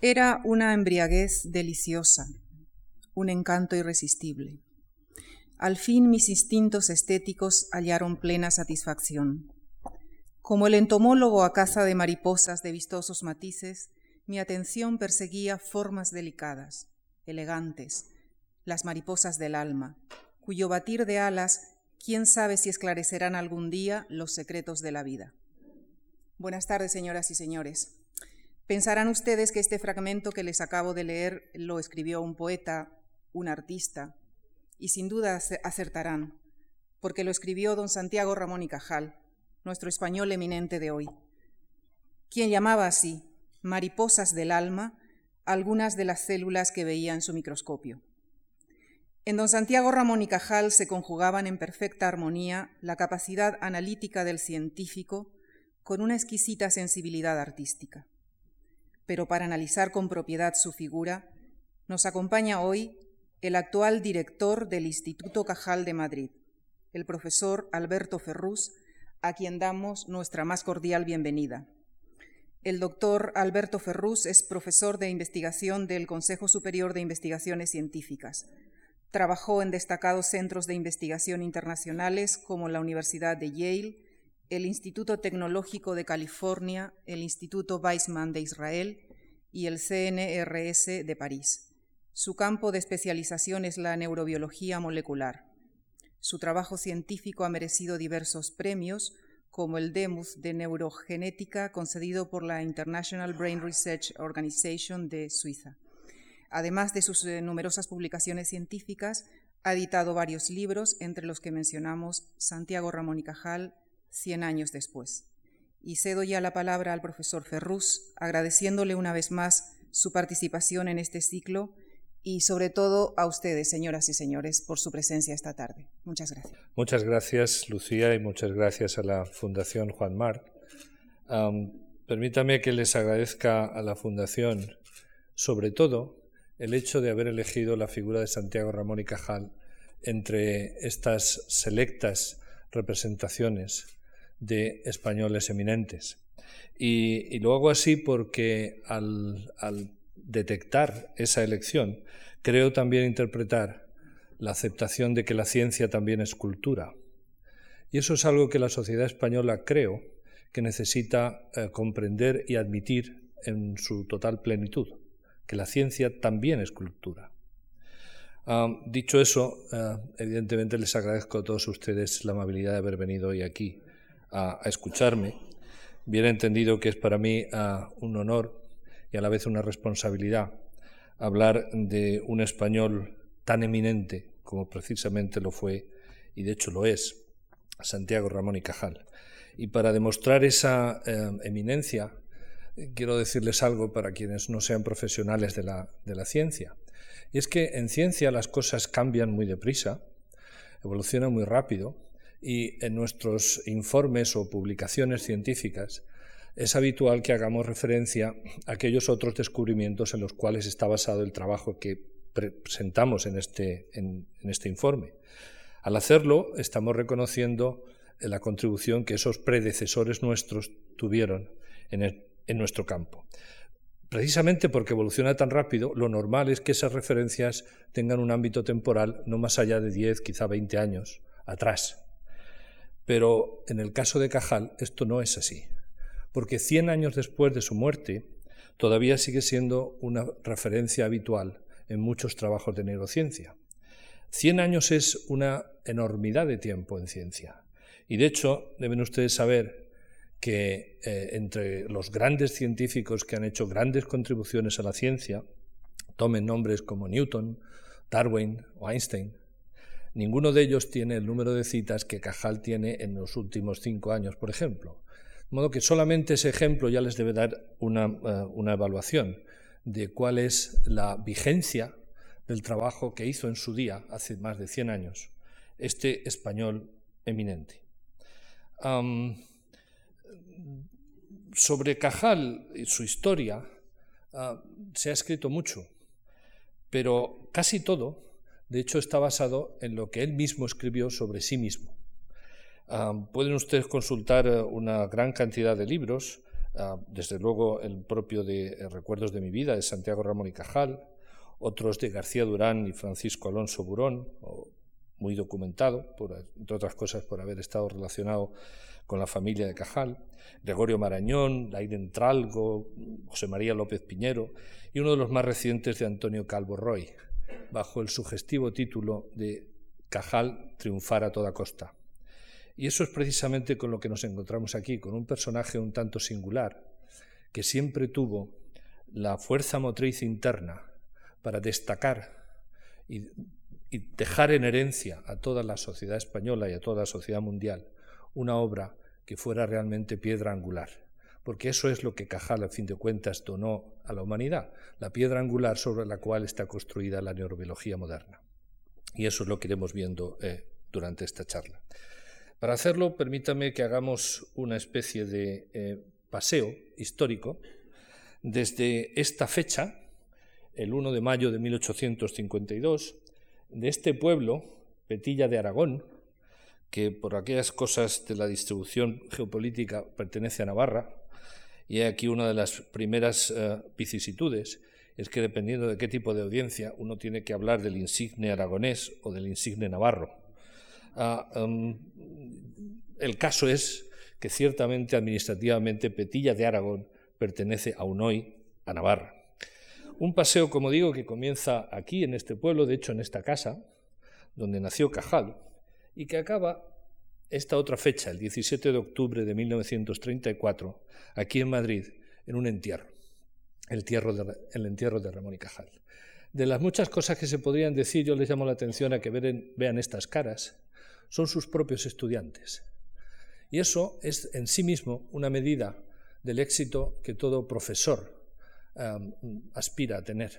Era una embriaguez deliciosa, un encanto irresistible. Al fin mis instintos estéticos hallaron plena satisfacción. Como el entomólogo a caza de mariposas de vistosos matices, mi atención perseguía formas delicadas, elegantes, las mariposas del alma, cuyo batir de alas, quién sabe si esclarecerán algún día los secretos de la vida. Buenas tardes, señoras y señores. Pensarán ustedes que este fragmento que les acabo de leer lo escribió un poeta, un artista, y sin duda acertarán, porque lo escribió don Santiago Ramón y Cajal, nuestro español eminente de hoy, quien llamaba así mariposas del alma algunas de las células que veía en su microscopio. En don Santiago Ramón y Cajal se conjugaban en perfecta armonía la capacidad analítica del científico con una exquisita sensibilidad artística pero para analizar con propiedad su figura, nos acompaña hoy el actual director del Instituto Cajal de Madrid, el profesor Alberto Ferrús, a quien damos nuestra más cordial bienvenida. El doctor Alberto Ferrús es profesor de investigación del Consejo Superior de Investigaciones Científicas. Trabajó en destacados centros de investigación internacionales como la Universidad de Yale, el Instituto Tecnológico de California, el Instituto Weizmann de Israel y el CNRS de París. Su campo de especialización es la neurobiología molecular. Su trabajo científico ha merecido diversos premios, como el Demuth de Neurogenética concedido por la International Brain Research Organization de Suiza. Además de sus eh, numerosas publicaciones científicas, ha editado varios libros, entre los que mencionamos Santiago Ramón y Cajal, Cien años después. Y cedo ya la palabra al profesor Ferrus, agradeciéndole una vez más su participación en este ciclo y sobre todo a ustedes, señoras y señores, por su presencia esta tarde. Muchas gracias. Muchas gracias, Lucía, y muchas gracias a la Fundación Juan Mar. permítame que les agradezca a la Fundación, sobre todo, el hecho de haber elegido la figura de Santiago Ramón y Cajal entre estas selectas representaciones de españoles eminentes. Y, lo hago así porque al, detectar esa elección, creo también interpretar la aceptación de que la ciencia también es cultura. Y eso es algo que la sociedad española creo que necesita eh, comprender y admitir en su total plenitud, que la ciencia también es cultura. Dicho eso, eh, evidentemente les agradezco a todos ustedes la amabilidad de haber venido hoy aquí a, escucharme, bien entendido que es para mí ah, un honor y a la vez una responsabilidad hablar de un español tan eminente como precisamente lo fue y de hecho lo es, Santiago Ramón y Cajal. Y para demostrar esa eh, eminencia, quiero decirles algo para quienes no sean profesionales de la, de la ciencia. Y es que en ciencia las cosas cambian muy deprisa, evolucionan muy rápido, y en nuestros informes o publicaciones científicas es habitual que hagamos referencia a aquellos otros descubrimientos en los cuales está basado el trabajo que presentamos en este, este informe. Al hacerlo, estamos reconociendo la contribución que esos predecesores nuestros tuvieron en, en nuestro campo. Precisamente porque evoluciona tan rápido, lo normal es que esas referencias tengan un ámbito temporal no más allá de 10, quizá 20 años atrás. Pero en el caso de Cajal esto no es así, porque 100 años después de su muerte todavía sigue siendo una referencia habitual en muchos trabajos de neurociencia. 100 años es una enormidad de tiempo en ciencia. Y de hecho, deben ustedes saber que eh, entre los grandes científicos que han hecho grandes contribuciones a la ciencia, tomen nombres como Newton, Darwin o Einstein, Ninguno de ellos tiene el número de citas que Cajal tiene en los últimos cinco años, por ejemplo. De modo que solamente ese ejemplo ya les debe dar una, eh, evaluación de cuál es la vigencia del trabajo que hizo en su día, hace más de 100 años, este español eminente. sobre Cajal y su historia ah, se ha escrito mucho, pero casi todo de hecho, está basado en lo que él mismo escribió sobre sí mismo. pueden ustedes consultar eh, una gran cantidad de libros. Ah, desde luego el propio de eh, Recuerdos de mi vida, de Santiago Ramón y Cajal, otros de García Durán y Francisco Alonso Burón, muy documentado, entre otras cosas por haber estado relacionado con la familia de Cajal, Gregorio Marañón, Laiden Tralgo, José María López Piñero y uno de los más recientes de Antonio Calvo Roy, bajo el sugestivo título de Cajal triunfar a toda costa. Y eso es precisamente con lo que nos encontramos aquí, con un personaje un tanto singular, que siempre tuvo la fuerza motriz interna para destacar y, dejar en herencia a toda la sociedad española y a toda la sociedad mundial una obra que fuera realmente piedra angular. Porque eso es lo que Cajal, a fin de cuentas, donó a la humanidad, la piedra angular sobre la cual está construida la neurobiología moderna. Y eso es lo que iremos viendo eh, durante esta charla. Para hacerlo, permítame que hagamos una especie de eh, paseo histórico desde esta fecha, el 1 de mayo de 1852, de este pueblo, Petilla de Aragón, que por aquellas cosas de la distribución geopolítica pertenece a Navarra, y aquí una de las primeras eh, vicisitudes, es que dependiendo de qué tipo de audiencia, uno tiene que hablar del insigne aragonés o del insigne navarro. Ah, em, el caso es que ciertamente administrativamente Petilla de Aragón pertenece aún hoy a Navarra. Un paseo, como digo, que comienza aquí, en este pueblo, de hecho en esta casa, donde nació Cajal, y que acaba esta otra fecha, el 17 de octubre de 1934, aquí en Madrid, en un entierro, el, entierro de Ramón y Cajal. De las muchas cosas que se podrían decir, yo les llamo la atención a que vean estas caras, son sus propios estudiantes. Y eso es en sí mismo una medida del éxito que todo profesor aspira a tener.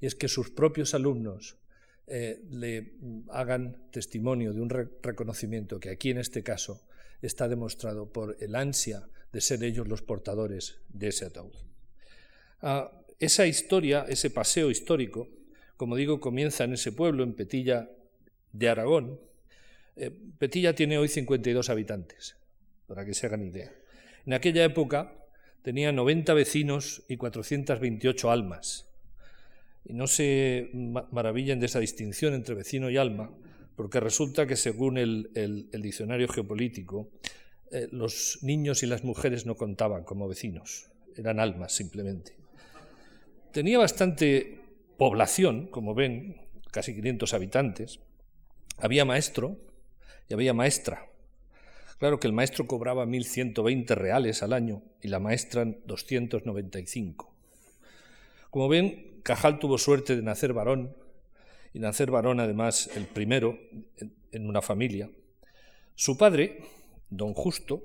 Y es que sus propios alumnos eh, le hagan testimonio de un reconocimiento que aquí en este caso está demostrado por el ansia de ser ellos los portadores de ese ataúd. Ah, esa historia, ese paseo histórico, como digo, comienza en ese pueblo, en Petilla de Aragón, eh, Petilla tiene hoy 52 habitantes, para que se hagan idea. En aquella época tenía 90 vecinos y 428 almas. Y no se maravillen de esa distinción entre vecino y alma, porque resulta que según el, diccionario geopolítico, eh, los niños y las mujeres no contaban como vecinos, eran almas simplemente. Tenía bastante población, como ven, casi 500 habitantes. Había maestro, y había maestra. Claro que el maestro cobraba 1.120 reales al año y la maestra 295. Como ven, Cajal tuvo suerte de nacer varón, y nacer varón además el primero en una familia. Su padre, don Justo,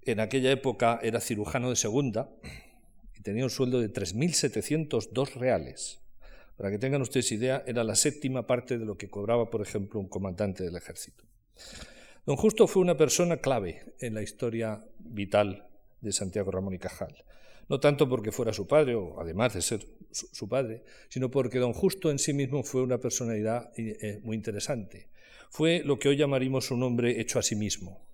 en aquella época era cirujano de segunda y tenía un sueldo de 3.702 reales. Para que tengan ustedes idea, era la séptima parte de lo que cobraba, por ejemplo, un comandante del ejército. Don Justo fue una persona clave en la historia vital de Santiago Ramón y Cajal. No tanto porque fuera su padre, o además de ser su padre, sino porque don Justo en sí mismo fue una personalidad eh, muy interesante. Fue lo que hoy llamaríamos un hombre hecho a sí mismo.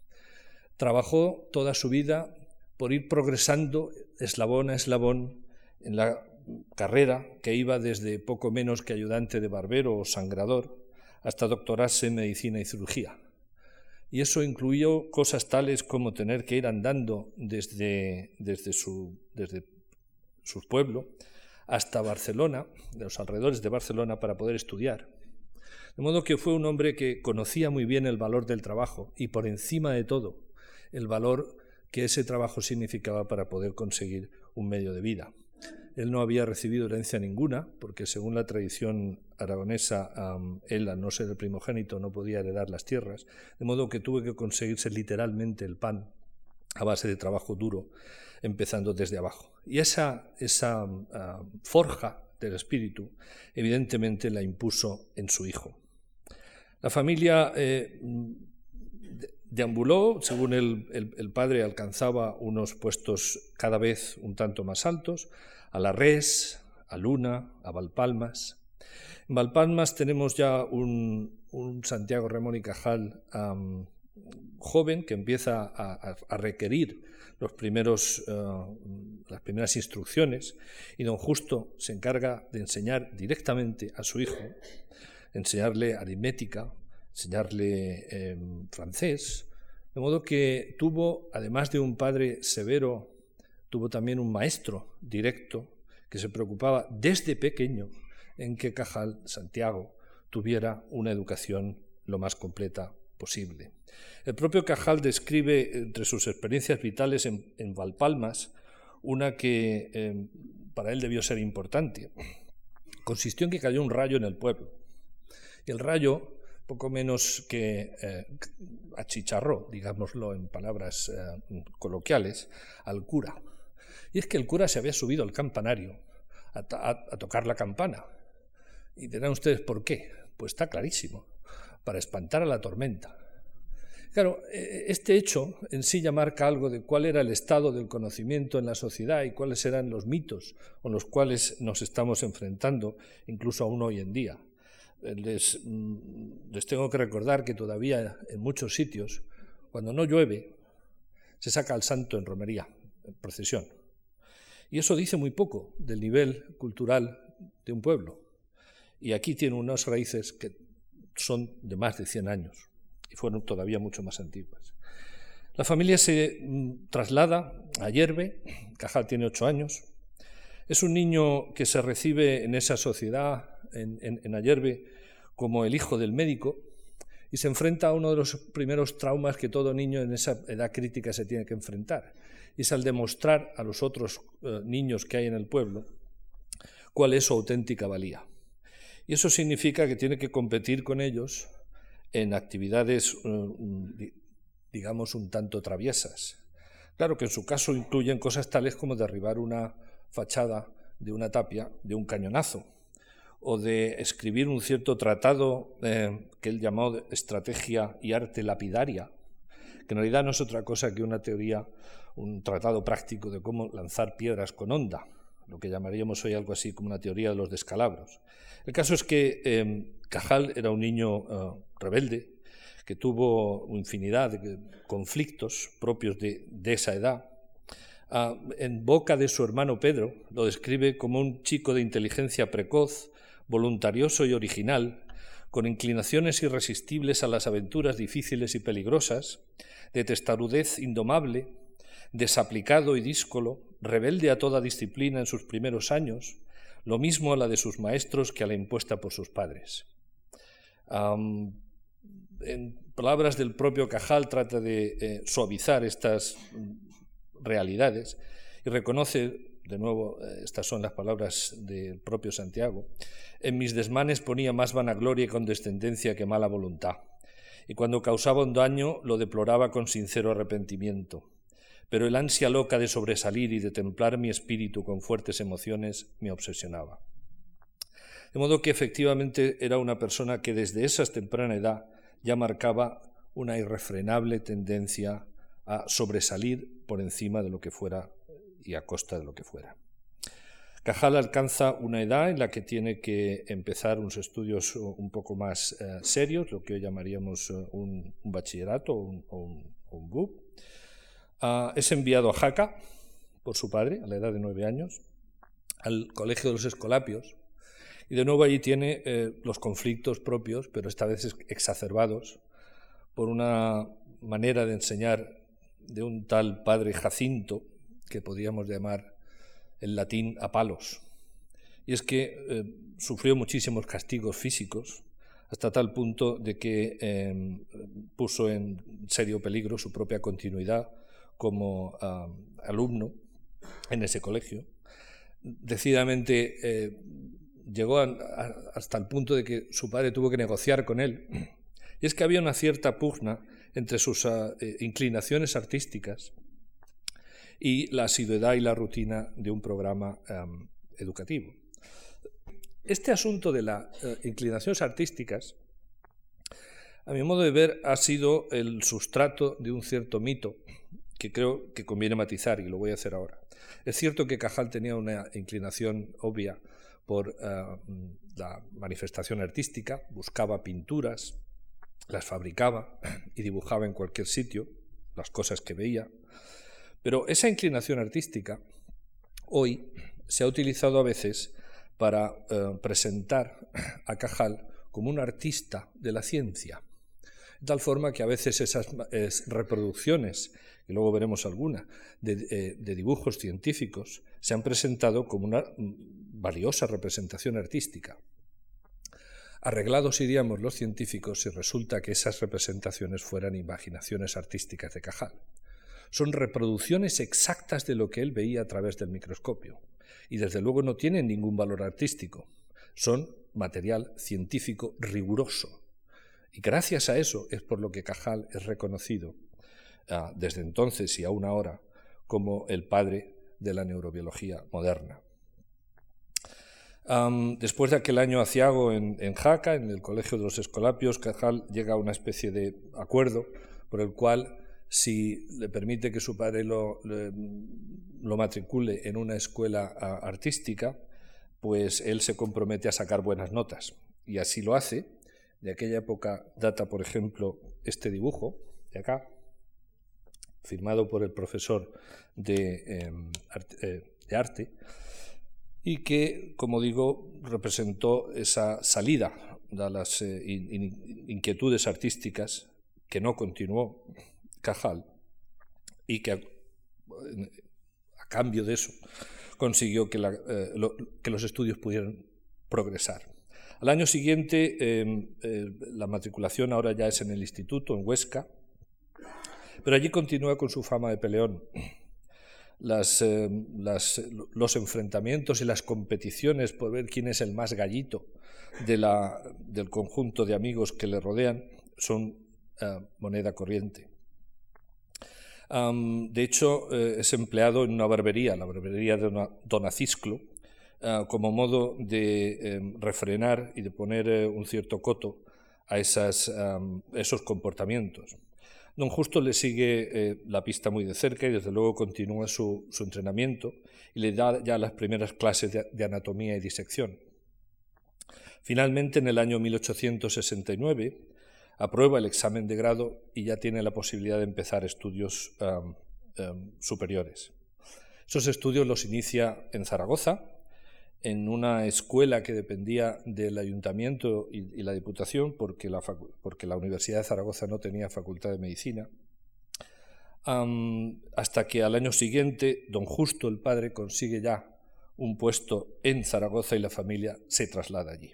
Trabajó toda su vida por ir progresando eslabón a eslabón en la carrera que iba desde poco menos que ayudante de barbero o sangrador hasta doctorarse en medicina y cirugía. Y eso incluyó cosas tales como tener que ir andando desde, desde, su, desde su pueblo hasta Barcelona, de los alrededores de Barcelona, para poder estudiar. De modo que fue un hombre que conocía muy bien el valor del trabajo y por encima de todo el valor que ese trabajo significaba para poder conseguir un medio de vida. Él no había recibido herencia ninguna, porque según la tradición aragonesa, él, al no ser el primogénito, no podía heredar las tierras, de modo que tuvo que conseguirse literalmente el pan a base de trabajo duro, empezando desde abajo. Y esa, esa forja del espíritu, evidentemente, la impuso en su hijo. La familia eh, deambuló, según el padre alcanzaba unos puestos cada vez un tanto más altos, a La Res, a Luna, a Valpalmas. En Valpalmas tenemos ya un, Santiago Ramón y Cajal joven que empieza a, requerir los primeros, eh, las primeras instrucciones y don Justo se encarga de enseñar directamente a su hijo, enseñarle aritmética, enseñarle em, francés, de modo que tuvo, además de un padre severo, tuvo también un maestro directo que se preocupaba desde pequeño en que Cajal, Santiago, tuviera una educación lo más completa posible. El propio Cajal describe entre sus experiencias vitales en, Valpalmas una que em, para él debió ser importante. Consistió en que cayó un rayo en el pueblo. Y el rayo, poco menos que eh, achicharró, digámoslo en palabras eh, coloquiales, al cura. Y es que el cura se había subido al campanario a tocar la campana. Y dirán ustedes por qué. Pues está clarísimo para espantar a la tormenta. Claro, e, este hecho en sí ya marca algo de cuál era el estado del conocimiento en la sociedad y cuáles eran los mitos con los cuales nos estamos enfrentando, incluso aún hoy en día. Les, mm, les tengo que recordar que todavía en muchos sitios, cuando no llueve, se saca al santo en romería, en procesión. Y eso dice muy poco del nivel cultural de un pueblo. Y aquí tiene unas raíces que son de más de 100 años y fueron todavía mucho más antiguas. La familia se mm, traslada a Yerbe, Cajal tiene ocho años, es un niño que se recibe en esa sociedad, en, en, Ayerbe, como el hijo del médico y se enfrenta a uno de los primeros traumas que todo niño en esa edad crítica se tiene que enfrentar, es al demostrar a los otros eh, niños que hay en el pueblo cuál es su auténtica valía. Y eso significa que tiene que competir con ellos en actividades, eh, digamos, un tanto traviesas. Claro que en su caso incluyen cosas tales como derribar una fachada de una tapia de un cañonazo, o de escribir un cierto tratado eh, que él llamó Estrategia y Arte Lapidaria, que en realidad no es otra cosa que una teoría, un tratado práctico de cómo lanzar piedras con onda, lo que llamaríamos hoy algo así como una teoría de los descalabros. El caso es que em, Cajal era un niño eh, rebelde que tuvo infinidad de conflictos propios de, esa edad. Ah, en boca de su hermano Pedro lo describe como un chico de inteligencia precoz, voluntarioso y original, con inclinaciones irresistibles a las aventuras difíciles y peligrosas, de testarudez indomable, desaplicado y díscolo, rebelde a toda disciplina en sus primeros años, lo mismo a la de sus maestros que a la impuesta por sus padres. en palabras del propio Cajal trata de eh, suavizar estas realidades y reconoce, de nuevo, eh, estas son las palabras del propio Santiago, en mis desmanes ponía más vanagloria y condescendencia que mala voluntad, y cuando causaba un daño lo deploraba con sincero arrepentimiento pero el ansia loca de sobresalir y de templar mi espíritu con fuertes emociones me obsesionaba. De modo que efectivamente era una persona que desde esa temprana edad ya marcaba una irrefrenable tendencia a sobresalir por encima de lo que fuera y a costa de lo que fuera. Cajal alcanza una edad en la que tiene que empezar unos estudios un poco más eh, serios, lo que hoy llamaríamos eh, un, bachillerato o un, un, BUP, Es enviado a Jaca por su padre, a la edad de nueve años, al Colegio de los Escolapios, y de nuevo allí tiene eh, los conflictos propios, pero esta vez exacerbados por una manera de enseñar de un tal padre Jacinto, que podríamos llamar en latín a palos. Y es que eh, sufrió muchísimos castigos físicos, hasta tal punto de que eh, puso en serio peligro su propia continuidad como alumno en ese colegio. Decididamente eh, llegó hasta el punto de que su padre tuvo que negociar con él. Y es que había una cierta pugna entre sus ah, eh, inclinaciones artísticas y la asiduidad y la rutina de un programa educativo. Este asunto de las eh, inclinaciones artísticas, a mi modo de ver, ha sido el sustrato de un cierto mito que creo que conviene matizar y lo voy a hacer ahora. Es cierto que Cajal tenía una inclinación obvia por eh, la manifestación artística, buscaba pinturas, las fabricaba y dibujaba en cualquier sitio las cosas que veía, pero esa inclinación artística hoy se ha utilizado a veces para eh, presentar a Cajal como un artista de la ciencia, de tal forma que a veces esas reproducciones, y luego veremos alguna, eh, de, dibujos científicos, se han presentado como una mm, valiosa representación artística. Arreglados iríamos los científicos si resulta que esas representaciones fueran imaginaciones artísticas de Cajal. Son reproducciones exactas de lo que él veía a través del microscopio y desde luego no tienen ningún valor artístico. Son material científico riguroso. Y gracias a eso es por lo que Cajal es reconocido ah, desde entonces y aún ahora como el padre de la neurobiología moderna. después de aquel año aciago en, en, Jaca, en el Colegio de los Escolapios, Cajal llega a una especie de acuerdo por el cual si le permite que su padre lo, lo matricule en una escuela artística, pues él se compromete a sacar buenas notas. Y así lo hace. De aquella época data, por ejemplo, este dibujo de acá, firmado por el profesor de, em, eh, arte, y que, como digo, representó esa salida de las eh, inquietudes artísticas que no continuó Cajal y que a cambio de eso consiguió que, eh, los estudios pudieran progresar. Al año siguiente, em, eh, la matriculación ahora ya es en el instituto, en Huesca, pero allí continúa con su fama de peleón. Em, los enfrentamientos y las competiciones por ver quién es el más gallito del conjunto de amigos que le rodean son eh, moneda corriente de hecho, eh, es empleado en una barbería, la barbería de Don Acisclo, ah, como modo de em, refrenar y de poner eh, un cierto coto a esos comportamientos. Don Justo le sigue eh, la pista muy de cerca y desde luego continúa su, entrenamiento y le da ya las primeras clases de anatomía y disección. Finalmente, en el año 1869, aprueba el examen de grado y ya tiene la posibilidad de empezar estudios superiores. Esos estudios los inicia en Zaragoza, en una escuela que dependía del ayuntamiento y, la diputación, porque la, Universidad de Zaragoza no tenía facultad de medicina, hasta que al año siguiente don Justo, el padre, consigue ya un puesto en Zaragoza y la familia se traslada allí.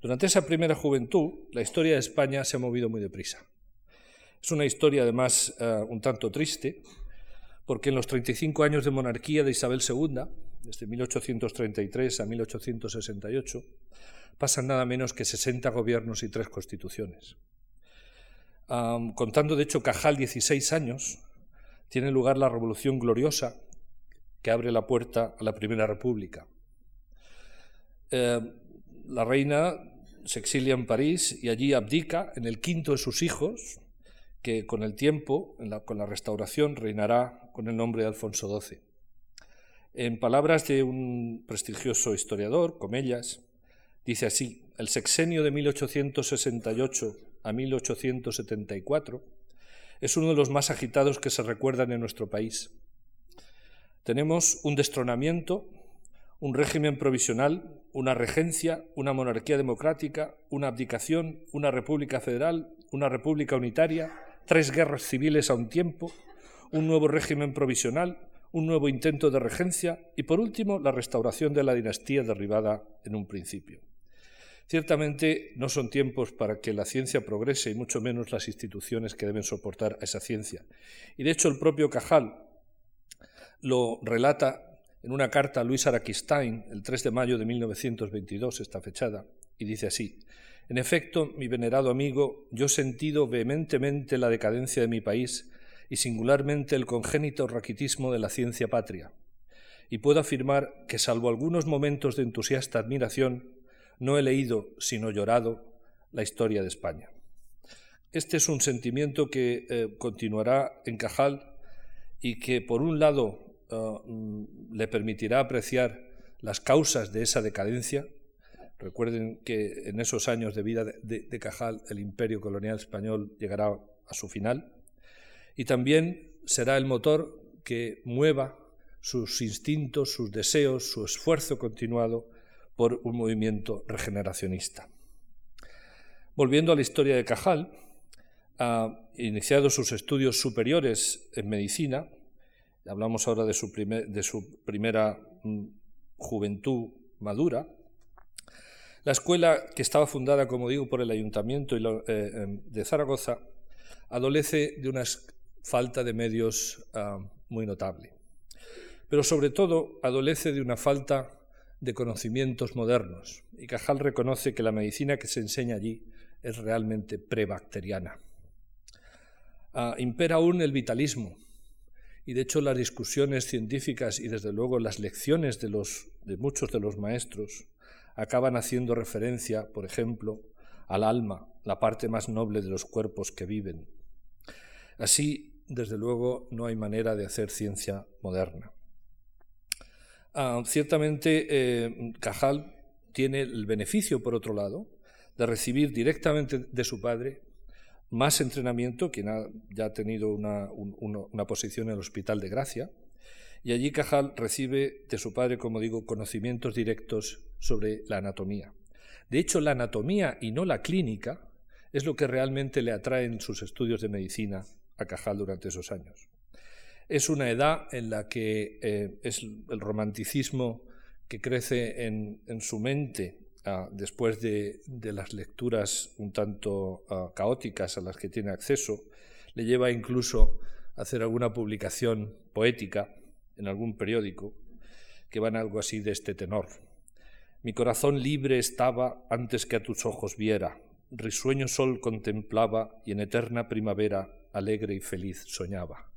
Durante esa primera juventud, la historia de España se ha movido muy deprisa. Es una historia, además, eh, un tanto triste, porque en los 35 años de monarquía de Isabel II, desde 1833 a 1868, pasan nada menos que 60 gobiernos y tres constituciones. contando, de hecho, Cajal 16 años, tiene lugar la Revolución Gloriosa, que abre la puerta a la Primera República. Eh, la reina se exilia en París y allí abdica en el quinto de sus hijos, que con el tiempo, con la restauración, reinará con el nombre de Alfonso XII. En palabras de un prestigioso historiador, Comellas, dice así, el sexenio de 1868 a 1874 es uno de los más agitados que se recuerdan en nuestro país. Tenemos un destronamiento un régimen provisional, una regencia, una monarquía democrática, una abdicación, una república federal, una república unitaria, tres guerras civiles a un tiempo, un nuevo régimen provisional, un nuevo intento de regencia y, por último, la restauración de la dinastía derribada en un principio. Ciertamente no son tiempos para que la ciencia progrese y mucho menos las instituciones que deben soportar a esa ciencia. Y de hecho el propio Cajal lo relata en una carta a Luis Araquistain, el 3 de mayo de 1922, está fechada, y dice así, En efecto, mi venerado amigo, yo he sentido vehementemente la decadencia de mi país y singularmente el congénito raquitismo de la ciencia patria, y puedo afirmar que, salvo algunos momentos de entusiasta admiración, no he leído, sino llorado, la historia de España. Este es un sentimiento que eh, continuará en Cajal y que, por un lado, Uh, mm, le permitirá apreciar las causas de esa decadencia, Recuerden que en esos años de vida de, Cajal el imperio colonial español llegará a su final y también será el motor que mueva sus instintos, sus deseos, su esfuerzo continuado por un movimiento regeneracionista. Volviendo a la historia de Cajal, ha iniciado sus estudios superiores en medicina, hablamos ahora de su, primera mm, juventud madura, la escuela, que estaba fundada, como digo, por el Ayuntamiento eh, em, de Zaragoza, adolece de una falta de medios ah, muy notable. Pero sobre todo adolece de una falta de conocimientos modernos. Y Cajal reconoce que la medicina que se enseña allí es realmente prebacteriana. Ah, impera aún el vitalismo. Y de hecho las discusiones científicas y desde luego las lecciones de, de muchos de los maestros acaban haciendo referencia, por ejemplo, al alma, la parte más noble de los cuerpos que viven. Así, desde luego, no hay manera de hacer ciencia moderna. Ah, ciertamente, eh, Cajal tiene el beneficio, por otro lado, de recibir directamente de su padre más entrenamiento, quien ha ya tenido una, una posición en el Hospital de Gracia, y allí Cajal recibe de su padre, como digo, conocimientos directos sobre la anatomía. De hecho, la anatomía y no la clínica es lo que realmente le atrae en sus estudios de medicina a Cajal durante esos años. Es una edad en la que eh, es el romanticismo que crece en, su mente ah, después de, las lecturas un tanto ah, caóticas a las que tiene acceso, le lleva incluso a hacer alguna publicación poética en algún periódico que van algo así de este tenor. Mi corazón libre estaba antes que a tus ojos viera, risueño sol contemplaba y en eterna primavera alegre y feliz soñaba.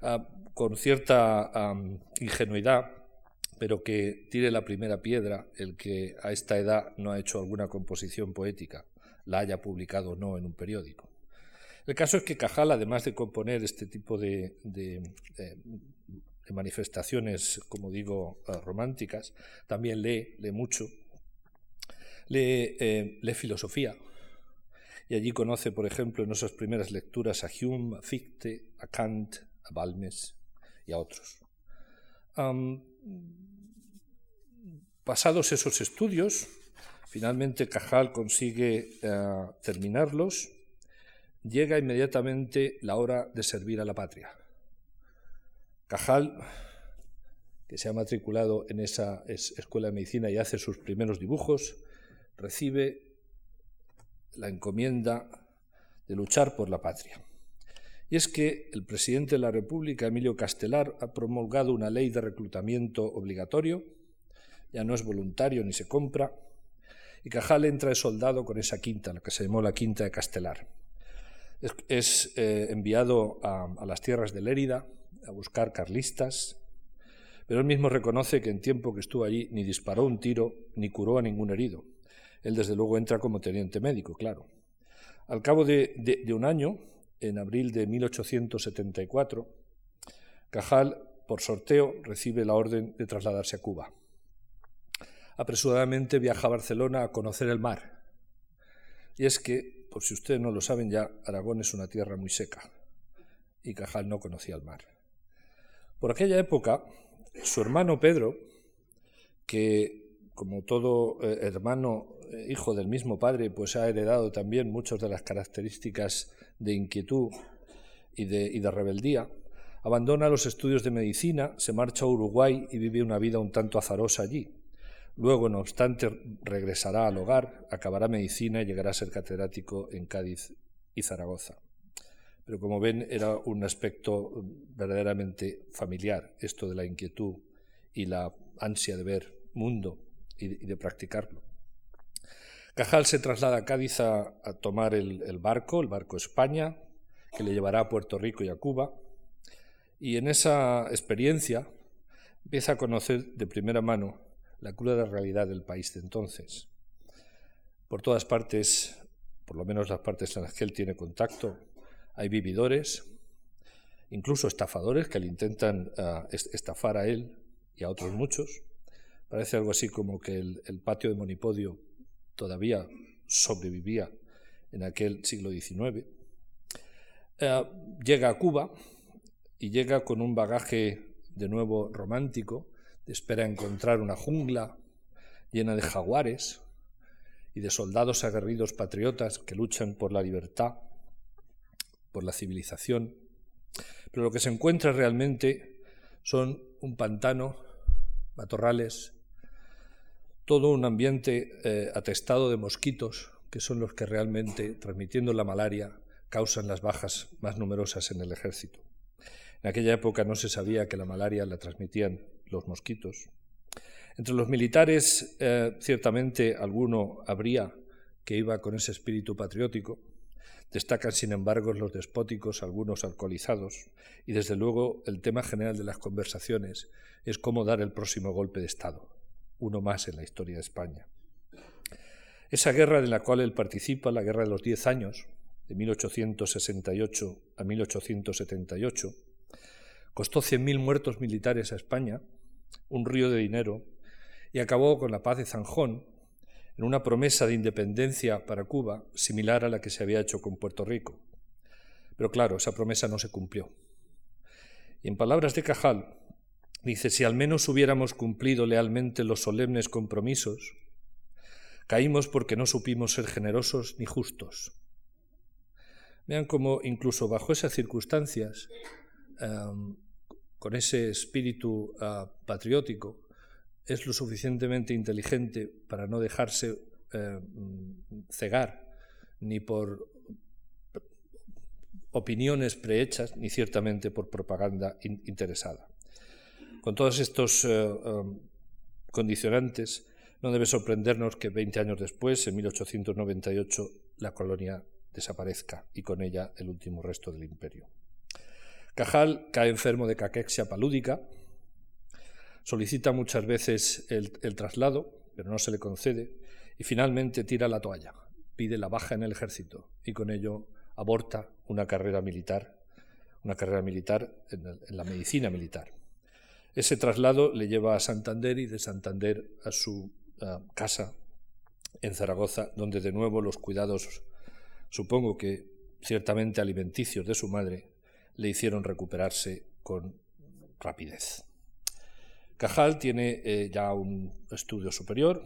Ah, con cierta ingenuidad, pero que tire la primera piedra el que a esta edad no ha hecho alguna composición poética, la haya publicado o no en un periódico. El caso es que Cajal, además de componer este tipo de, eh, manifestaciones, como digo, eh, románticas, también lee, lee mucho, lee, eh, lee, filosofía. Y allí conoce, por ejemplo, en esas primeras lecturas a Hume, a Fichte, a Kant, a Balmes y a otros. pasados esos estudios, finalmente Cajal consigue eh, terminarlos, llega inmediatamente la hora de servir a la patria. Cajal, que se ha matriculado en esa escuela de medicina y hace sus primeros dibujos, recibe la encomienda de luchar por la patria. Y es que el presidente de la República, Emilio Castelar, ha promulgado una ley de reclutamiento obligatorio, ya no es voluntario ni se compra, y Cajal entra de soldado con esa quinta, la que se llamó la quinta de Castelar. Es, eh, enviado a, a las tierras de Lérida, a buscar carlistas, pero él mismo reconoce que en tiempo que estuvo allí ni disparó un tiro ni curó a ningún herido. Él desde luego entra como teniente médico, claro. Al cabo de, un año, en abril de 1874, Cajal, por sorteo, recibe la orden de trasladarse a Cuba. Apresuradamente viaja a Barcelona a conocer el mar. Y es que, por si ustedes no lo saben ya, Aragón es una tierra muy seca y Cajal no conocía el mar. Por aquella época, su hermano Pedro, que como todo eh, hermano eh, hijo del mismo padre, pues ha heredado también muchas de las características de inquietud y de, y de rebeldía, abandona los estudios de medicina, se marcha a Uruguay y vive una vida un tanto azarosa allí. Luego, no obstante, regresará al hogar, acabará medicina y llegará a ser catedrático en Cádiz y Zaragoza. Pero como ven era un aspecto verdaderamente familiar, esto de la inquietud y la ansia de ver mundo y de, practicarlo. Cajal se traslada a Cádiz a, tomar el, barco, el barco España, que le llevará a Puerto Rico y a Cuba, y en esa experiencia empieza a conocer de primera mano la cruda realidad del país de entonces. Por todas partes, por lo menos las partes en las que él tiene contacto, hay vividores, incluso estafadores que le intentan ah, estafar a él y a otros muchos, Parece algo así como que el, patio de Monipodio todavía sobrevivía en aquel siglo XIX. Eh, llega a Cuba y llega con un bagaje de nuevo romántico, espera encontrar una jungla llena de jaguares y de soldados aguerridos patriotas que luchan por la libertad, por la civilización. Pero lo que se encuentra realmente son un pantano, matorrales, todo un ambiente eh, atestado de mosquitos, que son los que realmente, transmitiendo la malaria, causan las bajas más numerosas en el ejército. En aquella época no se sabía que la malaria la transmitían los mosquitos. Entre los militares, eh, ciertamente alguno habría que iba con ese espíritu patriótico. Destacan, sin embargo, los despóticos, algunos alcoholizados, y desde luego el tema general de las conversaciones es cómo dar el próximo golpe de Estado uno más en la historia de España. Esa guerra en la cual él participa, la guerra de los diez años, de 1868 a 1878, costó 100.000 muertos militares a España, un río de dinero, y acabó con la paz de Zanjón, en una promesa de independencia para Cuba similar a la que se había hecho con Puerto Rico. Pero claro, esa promesa no se cumplió. Y en palabras de Cajal, Dice, si al menos hubiéramos cumplido lealmente los solemnes compromisos, caímos porque no supimos ser generosos ni justos. Vean cómo incluso bajo esas circunstancias, con ese espíritu ah, patriótico, es lo suficientemente inteligente para no dejarse em, cegar ni por opiniones prehechas, ni ciertamente por propaganda interesada. Con todos estos eh, um, condicionantes, no debe sorprendernos que 20 años después, en 1898, la colonia desaparezca y con ella el último resto del imperio. Cajal cae enfermo de caquexia palúdica, solicita muchas veces el traslado, pero no se le concede, y finalmente tira la toalla, pide la baja en el ejército y con ello aborta una carrera militar, una carrera militar en la medicina militar. Ese traslado le lleva a Santander y de Santander a su casa en Zaragoza, donde de nuevo los cuidados, supongo que ciertamente alimenticios de su madre, le hicieron recuperarse con rapidez. Cajal tiene eh, ya un estudio superior,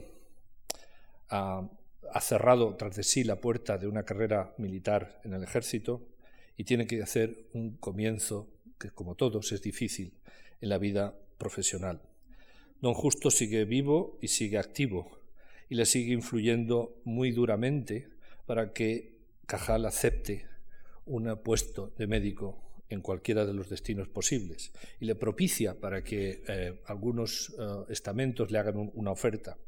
ha, ha, cerrado tras de sí la puerta de una carrera militar en el ejército y tiene que hacer un comienzo que, como todos, es difícil en la vida profesional. Don Justo sigue vivo y sigue activo y le sigue influyendo muy duramente para que Cajal acepte un puesto de médico en cualquiera de los destinos posibles y le propicia para que eh, algunos eh, estamentos le hagan una oferta.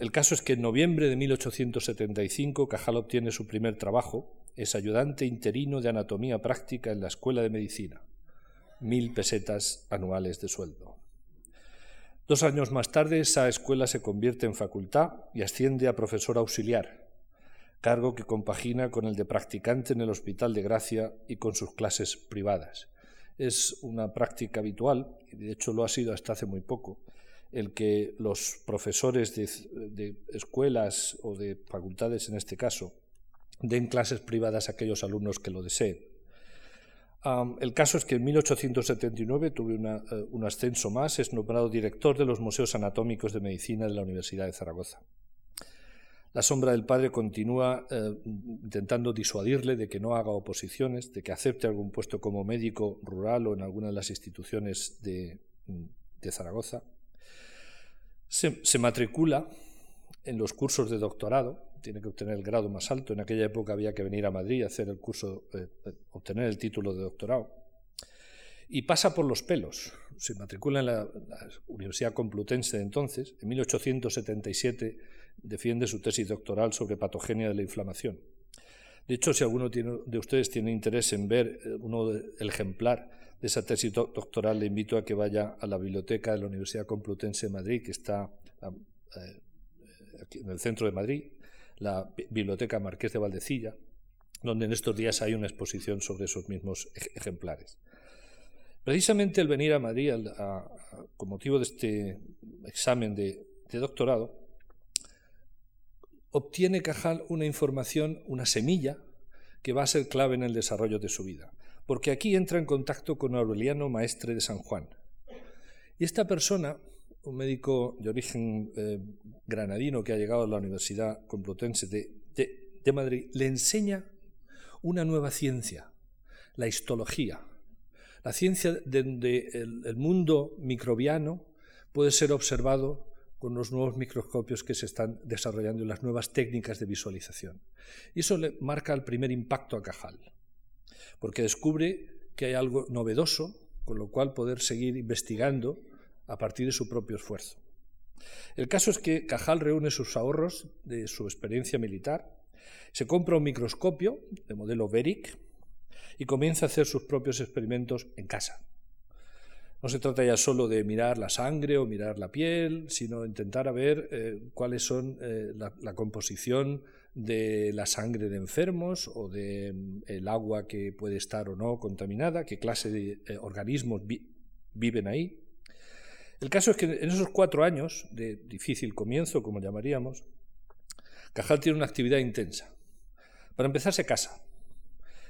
el caso es que en noviembre de 1875 Cajal obtiene su primer trabajo, es ayudante interino de anatomía práctica en la Escuela de Medicina mil pesetas anuales de sueldo. Dos años más tarde, esa escuela se convierte en facultad y asciende a profesor auxiliar, cargo que compagina con el de practicante en el Hospital de Gracia y con sus clases privadas. Es una práctica habitual, y de hecho lo ha sido hasta hace muy poco, el que los profesores de, de escuelas o de facultades, en este caso, den clases privadas a aquellos alumnos que lo deseen el caso es que en 1879 tuve eh, un ascenso más, es nombrado director de los Museos Anatómicos de Medicina de la Universidad de Zaragoza. La sombra del padre continúa eh, intentando disuadirle de que no haga oposiciones, de que acepte algún puesto como médico rural o en alguna de las instituciones de, Zaragoza. se matricula en los cursos de doctorado, tiene que obtener el grado más alto. En aquella época había que venir a Madrid a hacer el curso, eh, eh, obtener el título de doctorado. Y pasa por los pelos. Se matricula en la, Universidad Complutense de entonces. En 1877 defiende su tesis doctoral sobre patogenia de la inflamación. De hecho, si alguno de ustedes tiene interés en ver eh, uno el ejemplar de esa tesis doctoral, le invito a que vaya a la biblioteca de la Universidad Complutense de Madrid, que está en el centro de Madrid, la Biblioteca Marqués de Valdecilla, donde en estos días hay una exposición sobre esos mismos ejemplares. Precisamente el venir a Madrid con motivo de este examen de, de doctorado, obtiene Cajal una información, una semilla, que va a ser clave en el desarrollo de su vida. Porque aquí entra en contacto con Aureliano Maestre de San Juan. Y esta persona, un médico de origen eh, granadino que ha llegado a la Universidad Complutense de, de Madrid, le enseña una nueva ciencia, la histología, la ciencia donde el, mundo microbiano puede ser observado con los nuevos microscopios que se están desarrollando y las nuevas técnicas de visualización. Y eso le marca el primer impacto a Cajal, porque descubre que hay algo novedoso, con lo cual poder seguir investigando a partir de su propio esfuerzo. El caso es que Cajal reúne sus ahorros de su experiencia militar, se compra un microscopio de modelo Veric y comienza a hacer sus propios experimentos en casa. No se trata ya solo de mirar la sangre o mirar la piel, sino intentar ver eh, cuáles son eh, la, composición de la sangre de enfermos o del mm, el agua que puede estar o no contaminada, qué clase de eh, organismos viven ahí. El caso es que en esos cuatro años de difícil comienzo, como llamaríamos, Cajal tiene una actividad intensa. Para empezar, se casa.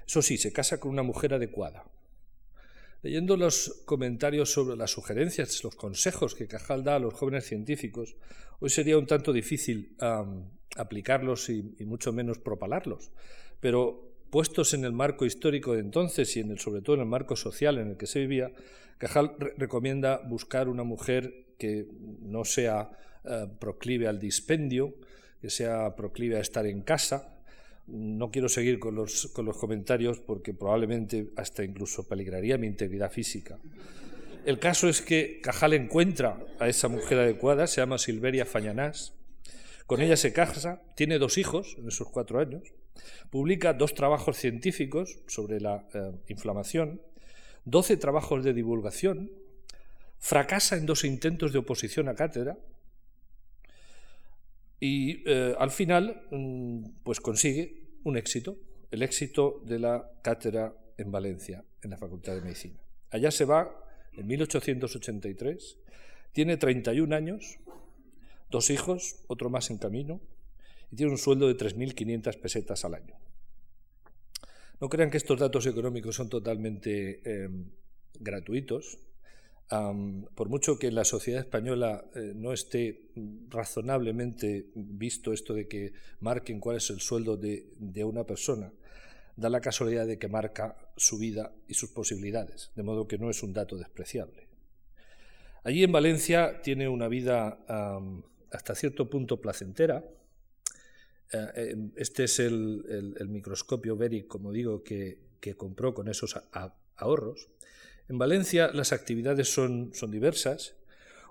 Eso sí, se casa con una mujer adecuada. Leyendo los comentarios sobre las sugerencias, los consejos que Cajal da a los jóvenes científicos, hoy sería un tanto difícil aplicarlos y, mucho menos propalarlos. Pero puestos en el marco histórico de entonces y sobre todo en el marco social en el que se vivía, Cajal recomienda buscar una mujer que no sea eh, proclive al dispendio, que sea proclive a estar en casa, no quiero seguir con los, con los comentarios porque probablemente hasta incluso peligraría mi integridad física. El caso es que Cajal encuentra a esa mujer adecuada, se llama Silveria Fañanás, con ella se casa, tiene dos hijos en esos cuatro años, publica dos trabajos científicos sobre la eh, inflamación, doce trabajos de divulgación, fracasa en dos intentos de oposición a cátedra, y eh, al final mm, pues consigue un éxito, el éxito de la cátedra en Valencia, en la Facultad de Medicina. Allá se va en 1883, tiene 31 años, dos hijos, otro más en camino, y tiene un sueldo de 3.500 pesetas al año. No crean que estos datos económicos son totalmente eh, gratuitos, por mucho que en la sociedad española eh, no esté razonablemente visto esto de que marquen cuál es el sueldo de, una persona, da la casualidad de que marca su vida y sus posibilidades, de modo que no es un dato despreciable. Allí en Valencia tiene una vida hasta cierto punto placentera. Eh, em, este es el, microscopio Veric, como digo, que, compró con esos ahorros. En Valencia las actividades son, son diversas.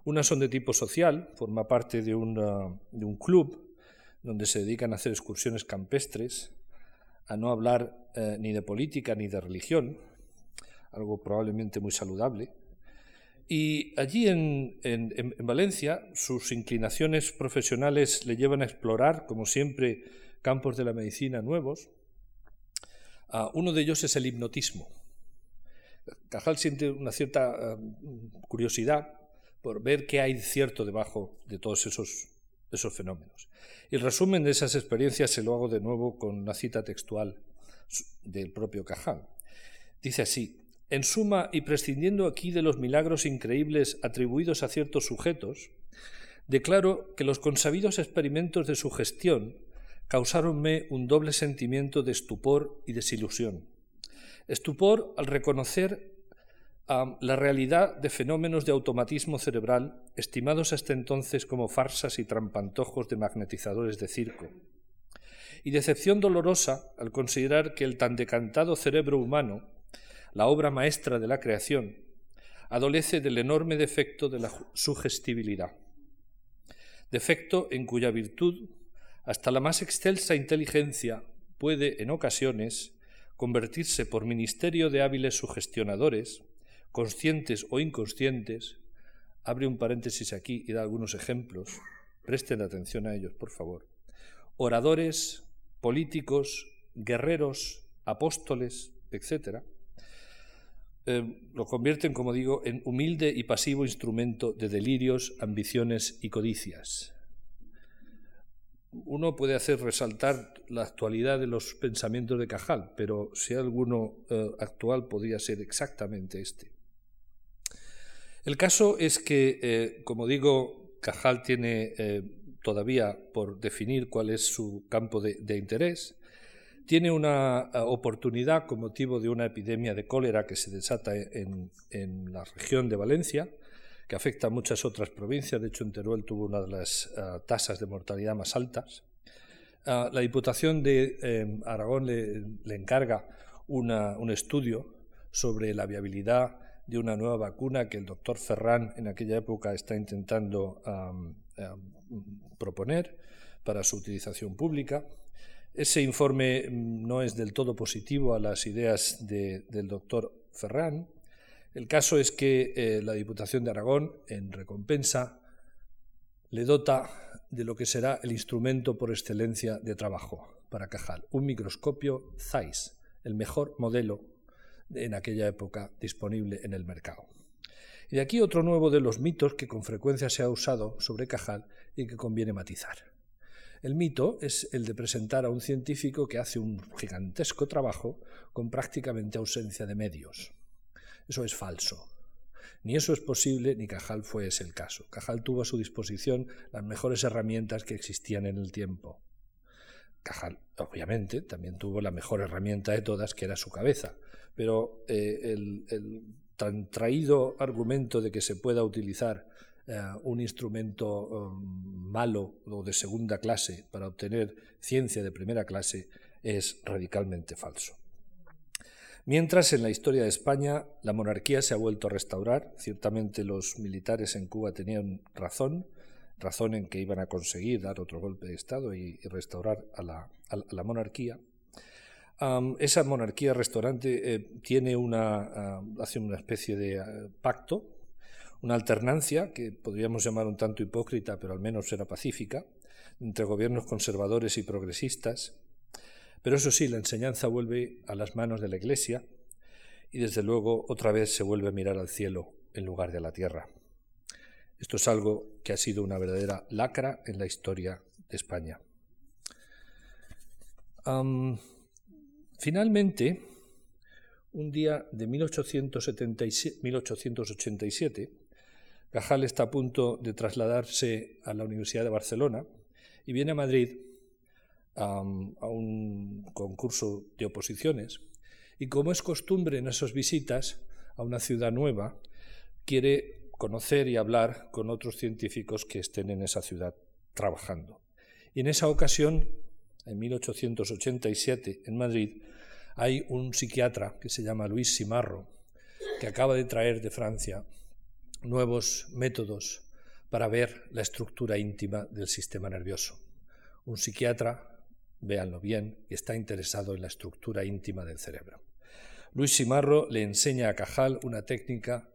Unas son de tipo social, forma parte de, de un club donde se dedican a hacer excursiones campestres, a no hablar eh, ni de política ni de religión, algo probablemente muy saludable. Y allí en, en, Valencia sus inclinaciones profesionales le llevan a explorar, como siempre, campos de la medicina nuevos. Uh, uno de ellos es el hipnotismo. Cajal siente una cierta eh, curiosidad por ver qué hay cierto debajo de todos esos, esos fenómenos. Y el resumen de esas experiencias se lo hago de nuevo con una cita textual del propio Cajal. Dice así, en suma, y prescindiendo aquí de los milagros increíbles atribuidos a ciertos sujetos, declaro que los consabidos experimentos de su gestión causáronme un doble sentimiento de estupor y desilusión Estupor al reconocer la realidad de fenómenos de automatismo cerebral estimados hasta entonces como farsas y trampantojos de magnetizadores de circo. Y decepción dolorosa al considerar que el tan decantado cerebro humano, la obra maestra de la creación, adolece del enorme defecto de la sugestibilidad. Defecto en cuya virtud hasta la más excelsa inteligencia puede, en ocasiones, convertirse por ministerio de hábiles sugestionadores, conscientes o inconscientes, abre un paréntesis aquí y da algunos ejemplos, presten atención a ellos, por favor, oradores, políticos, guerreros, apóstoles, etc., eh, lo convierten, como digo, en humilde y pasivo instrumento de delirios, ambiciones y codicias. Uno puede hacer resaltar la actualidad de los pensamientos de Cajal, pero si alguno eh, actual podría ser exactamente este. El caso es que, eh, como digo, Cajal tiene todavía por definir cuál es su campo de interés tiene una eh, oportunidad con motivo de una epidemia de cólera que se desata en, la región de Valencia, que afecta a muchas otras provincias. De hecho, en Teruel tuvo una de las eh, tasas de mortalidad más altas. Ah, la Diputación de em, Aragón le, encarga un estudio sobre la viabilidad de una nueva vacuna que el doctor Ferrán en aquella época está intentando proponer para su utilización pública. Ese informe mm, no es del todo positivo a las ideas del doctor Ferrán. El caso es que eh, la Diputación de Aragón, en recompensa, le dota de lo que será el instrumento por excelencia de trabajo para Cajal, un microscopio Zeiss, el mejor modelo en aquella época disponible en el mercado. Y de aquí otro nuevo de los mitos que con frecuencia se ha usado sobre Cajal y que conviene matizar. El mito es el de presentar a un científico que hace un gigantesco trabajo con prácticamente ausencia de medios. Eso es falso. Ni eso es posible, ni Cajal fue ese el caso. Cajal tuvo a su disposición las mejores herramientas que existían en el tiempo. Cajal, obviamente, también tuvo la mejor herramienta de todas, que era su cabeza. Pero eh, el, el tan traído argumento de que se pueda utilizar eh, un instrumento um, malo o de segunda clase para obtener ciencia de primera clase es radicalmente falso. Mientras en la historia de España la monarquía se ha vuelto a restaurar, ciertamente los militares en Cuba tenían razón, razón en que iban a conseguir dar otro golpe de Estado y, restaurar a la, monarquía. Um, esa monarquía restaurante eh, tiene una, uh, hace una especie de pacto una alternancia que podríamos llamar un tanto hipócrita, pero al menos era pacífica, entre gobiernos conservadores y progresistas. Pero eso sí, la enseñanza vuelve a las manos de la Iglesia y desde luego otra vez se vuelve a mirar al cielo en lugar de a la tierra. Esto es algo que ha sido una verdadera lacra en la historia de España. finalmente, un día de 1887, Cajal está a punto de trasladarse a la Universidad de Barcelona y viene a Madrid a, un concurso de oposiciones y como es costumbre en esas visitas a una ciudad nueva, quiere conocer y hablar con otros científicos que estén en esa ciudad trabajando. Y en esa ocasión, en 1887, en Madrid, hay un psiquiatra que se llama Luis Simarro, que acaba de traer de Francia nuevos métodos para ver la estructura íntima del sistema nervioso. Un psiquiatra, véanlo bien, está interesado en la estructura íntima del cerebro. Luis Simarro le enseña a Cajal una técnica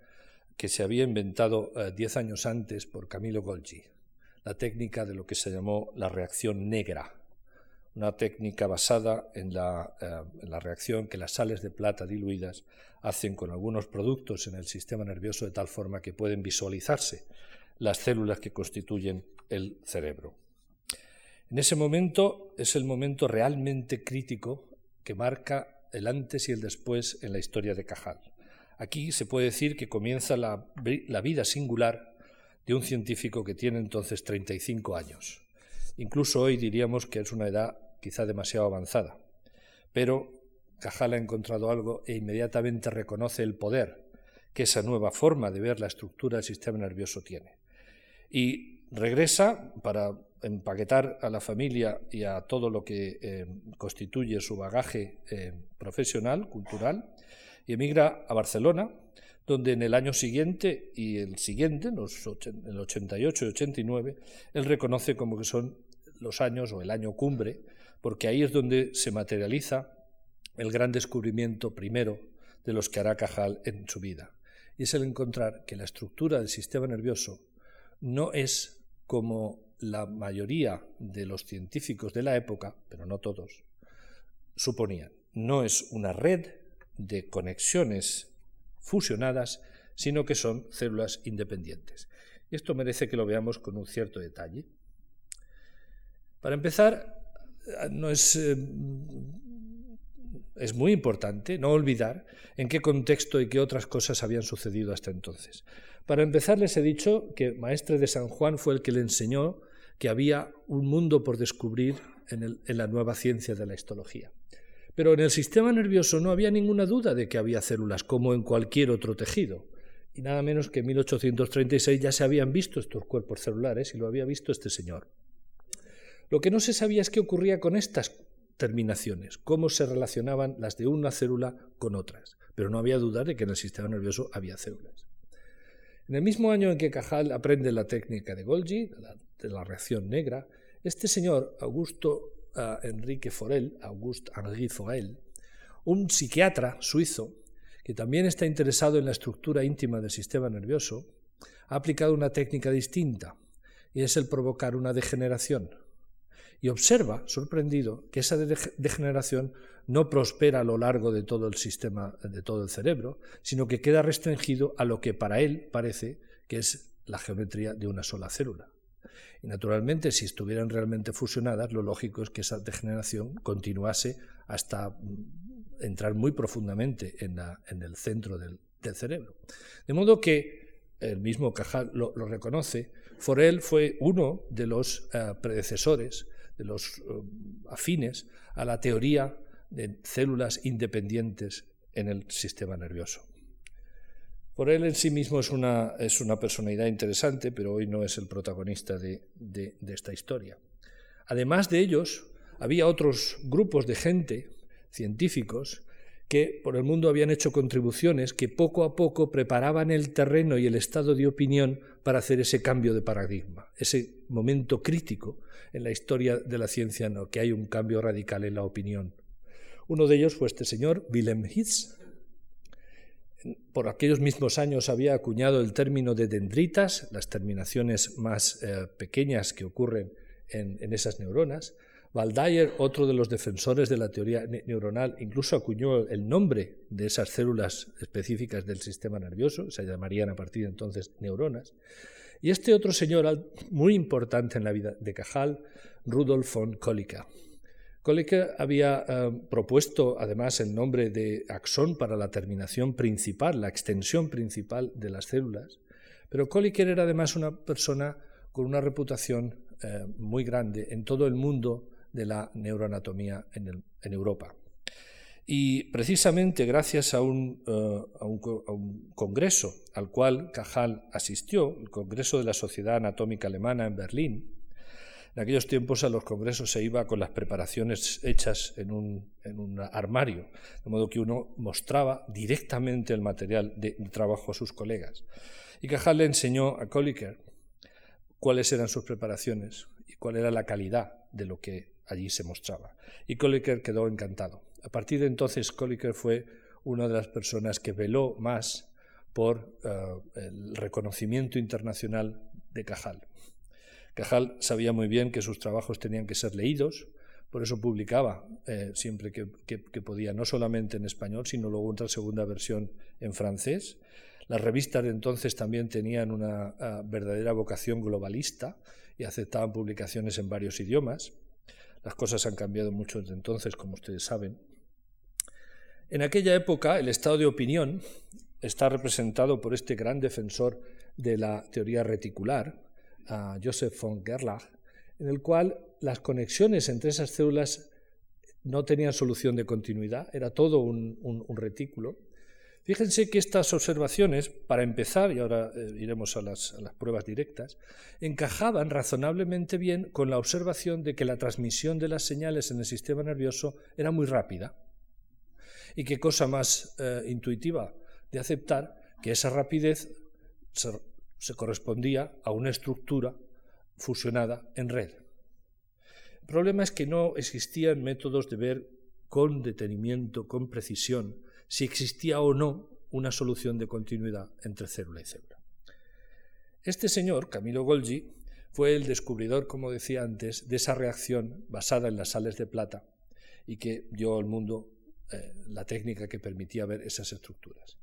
que se había inventado eh, diez años antes por Camilo Golgi, la técnica de lo que se llamó la reacción negra, una técnica basada en la, eh, en la, reacción que las sales de plata diluidas hacen con algunos productos en el sistema nervioso de tal forma que pueden visualizarse las células que constituyen el cerebro. En ese momento es el momento realmente crítico que marca el antes y el después en la historia de Cajal. Aquí se puede decir que comienza la, la vida singular de un científico que tiene entonces 35 años. Incluso hoy diríamos que es una edad quizá demasiado avanzada. Pero Cajal ha encontrado algo e inmediatamente reconoce el poder que esa nueva forma de ver la estructura del sistema nervioso tiene. Y regresa para empaquetar a la familia y a todo lo que eh, constituye su bagaje eh, profesional, cultural, y emigra a Barcelona, donde en el año siguiente y el siguiente, en el 88 y 89, él reconoce como que son los años o el año cumbre, porque ahí es donde se materializa el gran descubrimiento primero de los que hará Cajal en su vida, y es el encontrar que la estructura del sistema nervioso no es como la mayoría de los científicos de la época, pero no todos, suponían. No es una red de conexiones fusionadas, sino que son células independientes. Y esto merece que lo veamos con un cierto detalle. Para empezar, no es, eh, es muy importante no olvidar en qué contexto y qué otras cosas habían sucedido hasta entonces. Para empezar, les he dicho que Maestre de San Juan fue el que le enseñó que había un mundo por descubrir en, la nueva ciencia de la histología. Pero en el sistema nervioso no había ninguna duda de que había células, como en cualquier otro tejido. Y nada menos que en 1836 ya se habían visto estos cuerpos celulares y lo había visto este señor. Lo que no se sabía es qué ocurría con estas terminaciones, cómo se relacionaban las de una célula con otras. Pero no había duda de que en el sistema nervioso había células. En el mismo año en que Cajal aprende la técnica de Golgi, de la reacción negra, este señor, Augusto uh, Enrique Forel, Auguste Henri Forel, un psiquiatra suizo que también está interesado en la estructura íntima del sistema nervioso, ha aplicado una técnica distinta, y es el provocar una degeneración. Y observa, sorprendido, que esa degeneración no prospera a lo largo de todo el sistema, de todo el cerebro, sino que queda restringido a lo que para él parece que es la geometría de una sola célula. Y naturalmente, si estuvieran realmente fusionadas, lo lógico es que esa degeneración continuase hasta mm, entrar muy profundamente en, el centro del, cerebro. De modo que el mismo Cajal lo, reconoce, Forel fue uno de los eh, predecesores, de los eh, afines a la teoría de células independientes en el sistema nervioso. Por él en sí mismo es una, es una personalidad interesante, pero hoy no es el protagonista de, de, esta historia. Además de ellos, había otros grupos de gente, científicos, que por el mundo habían hecho contribuciones que poco a poco preparaban el terreno y el estado de opinión para hacer ese cambio de paradigma, ese momento crítico en la historia de la ciencia, no, que hay un cambio radical en la opinión. Uno de ellos fue este señor, Wilhelm Hitz, por aquellos mismos años había acuñado el término de dendritas, las terminaciones más eh, pequeñas que ocurren en, esas neuronas. Waldayer, otro de los defensores de la teoría neuronal, incluso acuñó el nombre de esas células específicas del sistema nervioso, se llamarían a partir de entonces neuronas. Y este otro señor, muy importante en la vida de Cajal, Rudolf von Kolliker. Kolliker había eh, propuesto además el nombre de axón para la terminación principal, la extensión principal de las células, pero Kolliker era además una persona con una reputación eh, muy grande en todo el mundo de la neuroanatomía en, Europa. Y precisamente gracias a un, eh, a un, congreso al cual Cajal asistió, el Congreso de la Sociedad Anatómica Alemana en Berlín, en aquellos tiempos a los congresos se iba con las preparaciones hechas en un, armario, de modo que uno mostraba directamente el material de, trabajo a sus colegas. Y Cajal le enseñó a Kolliker cuáles eran sus preparaciones y cuál era la calidad de lo que allí se mostraba. Y Kolliker quedó encantado. A partir de entonces, Kolliker fue una de las personas que veló más por eh, el reconocimiento internacional de Cajal. Cajal sabía muy bien que sus trabajos tenían que ser leídos, por eso publicaba eh, siempre que, podía, no solamente en español, sino luego otra segunda versión en francés. Las revistas de entonces también tenían una ah, verdadera vocación globalista y aceptaban publicaciones en varios idiomas. Las cosas han cambiado mucho desde entonces, como ustedes saben. En aquella época, el estado de opinión está representado por este gran defensor de la teoría reticular, Joseph von Gerlach, en el cual las conexiones entre esas células no tenían solución de continuidad, era todo un, retículo. Fíjense que estas observaciones, para empezar, y ahora eh, iremos a las, pruebas directas, encajaban razonablemente bien con la observación de que la transmisión de las señales en el sistema nervioso era muy rápida. Y qué cosa más eh, intuitiva de aceptar que esa rapidez se correspondía a una estructura fusionada en red. El problema es que no existían métodos de ver con detenimiento, con precisión, si existía o no una solución de continuidad entre célula y célula. Este señor, Camilo Golgi, fue el descubridor, como decía antes, de esa reacción basada en las sales de plata y que dio al mundo eh, la técnica que permitía ver esas estructuras.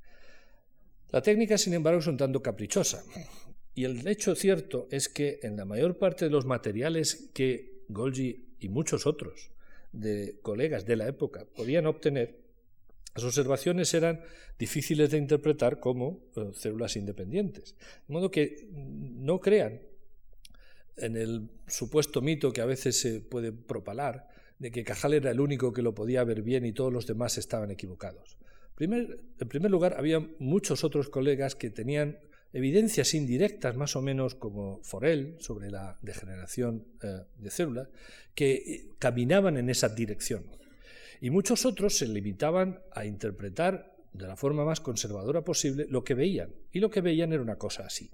La técnica, sin embargo, es un tanto caprichosa. Y el hecho cierto es que en la mayor parte de los materiales que Golgi y muchos otros de colegas de la época podían obtener, las observaciones eran difíciles de interpretar como eh, células independientes. De modo que no crean en el supuesto mito que a veces se puede propalar de que Cajal era el único que lo podía ver bien y todos los demás estaban equivocados. en primer lugar, había muchos otros colegas que tenían evidencias indirectas, más o menos como Forel, sobre la degeneración eh, de células, que eh, caminaban en esa dirección. Y muchos otros se limitaban a interpretar de la forma más conservadora posible lo que veían. Y lo que veían era una cosa así.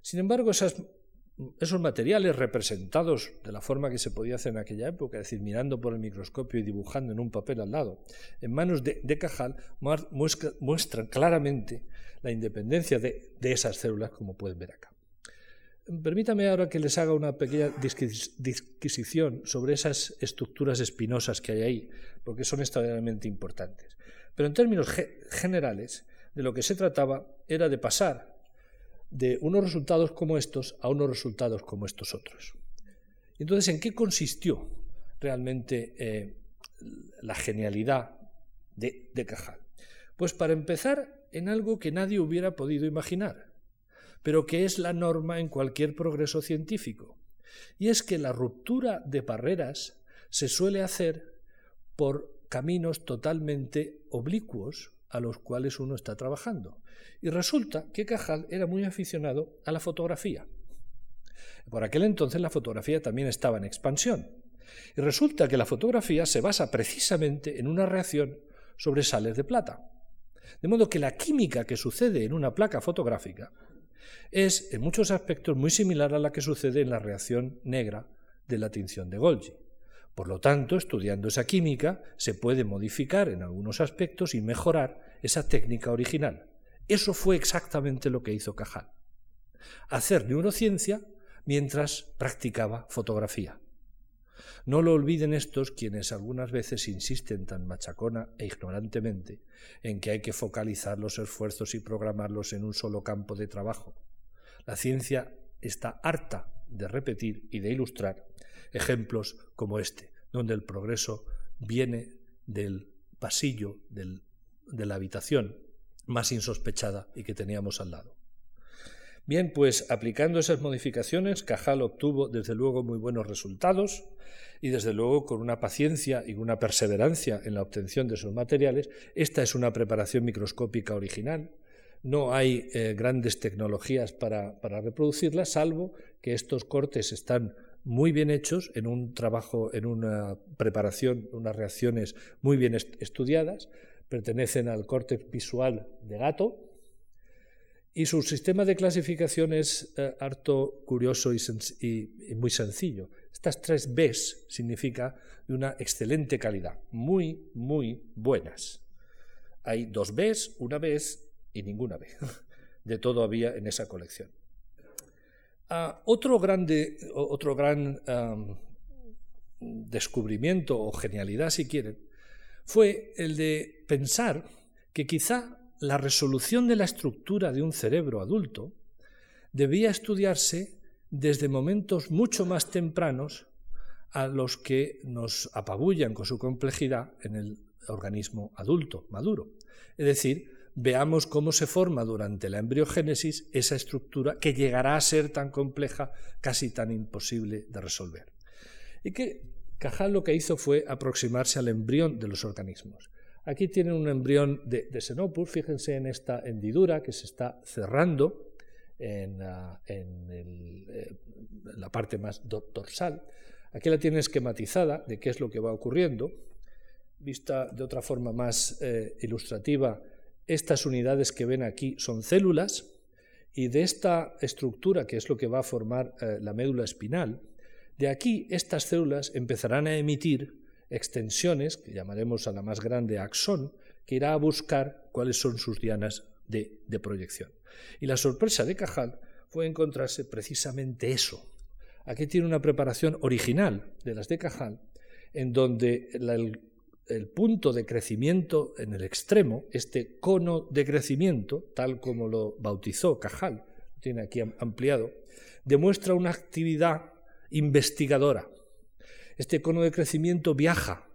Sin embargo, esos materiales representados de la forma que se podía hacer en aquella época, es decir, mirando por el microscopio y dibujando en un papel al lado, en manos de, Cajal, muestran claramente la independencia de, esas células, como pueden ver acá. Permítame ahora que les haga una pequeña disquisición sobre esas estructuras espinosas que hay ahí, porque son extraordinariamente importantes. Pero en términos generales, de lo que se trataba era de pasar de unos resultados como estos a unos resultados como estos otros. Entonces, ¿en qué consistió realmente eh, la genialidad de, de Cajal? Pues para empezar, en algo que nadie hubiera podido imaginar, pero que es la norma en cualquier progreso científico. Y es que la ruptura de barreras se suele hacer por caminos totalmente oblicuos a los cuales uno está trabajando. Y resulta que Cajal era muy aficionado a la fotografía. Por aquel entonces la fotografía también estaba en expansión. Y resulta que la fotografía se basa precisamente en una reacción sobre sales de plata. De modo que la química que sucede en una placa fotográfica es en muchos aspectos muy similar a la que sucede en la reacción negra de la tinción de Golgi. Por lo tanto, estudiando esa química, se puede modificar en algunos aspectos y mejorar esa técnica original. Eso fue exactamente lo que hizo Cajal. Hacer neurociencia mientras practicaba fotografía. No lo olviden estos quienes algunas veces insisten tan machacona e ignorantemente en que hay que focalizar los esfuerzos y programarlos en un solo campo de trabajo. La ciencia está harta de repetir y de ilustrar ejemplos como este, donde el progreso viene del pasillo de la habitación más insospechada y que teníamos al lado. Bien, pues aplicando esas modificaciones, Cajal obtuvo desde luego muy buenos resultados y desde luego con una paciencia y una perseverancia en la obtención de esos materiales. Esta es una preparación microscópica original. No hay eh, grandes tecnologías para, para reproducirla, salvo que estos cortes están muy bien hechos, en un trabajo, en una preparación, unas reacciones muy bien estudiadas, pertenecen al córtex visual de gato, y su sistema de clasificación es eh, harto curioso y, muy sencillo. Estas tres Bs significa de una excelente calidad, muy, muy buenas. Hay dos Bs, una B y ninguna B. De todo había en esa colección. Ah, otro, grande, otro gran descubrimiento o genialidad, si quieren, fue el de pensar que quizá la resolución de la estructura de un cerebro adulto debía estudiarse desde momentos mucho más tempranos a los que nos apabullan con su complejidad en el organismo adulto, maduro. Es decir, veamos cómo se forma durante la embriogénesis esa estructura que llegará a ser tan compleja, casi tan imposible de resolver. Y que Cajal lo que hizo fue aproximarse al embrión de los organismos. Aquí tienen un embrión de, Xenopus, fíjense en esta hendidura que se está cerrando en, ah, eh, la parte más dorsal. Aquí la tienen esquematizada de qué es lo que va ocurriendo. Vista de otra forma más eh, ilustrativa, estas unidades que ven aquí son células y de esta estructura, que es lo que va a formar eh, la médula espinal, de aquí estas células empezarán a emitir extensiones, que llamaremos a la más grande axón, que irá a buscar cuáles son sus dianas de, proyección. Y la sorpresa de Cajal fue encontrarse precisamente eso. Aquí tiene una preparación original de las de Cajal, en donde el punto de crecimiento en el extremo, este cono de crecimiento, tal como lo bautizó Cajal, lo tiene aquí ampliado, demuestra una actividad investigadora. Este cono de crecimiento viaja,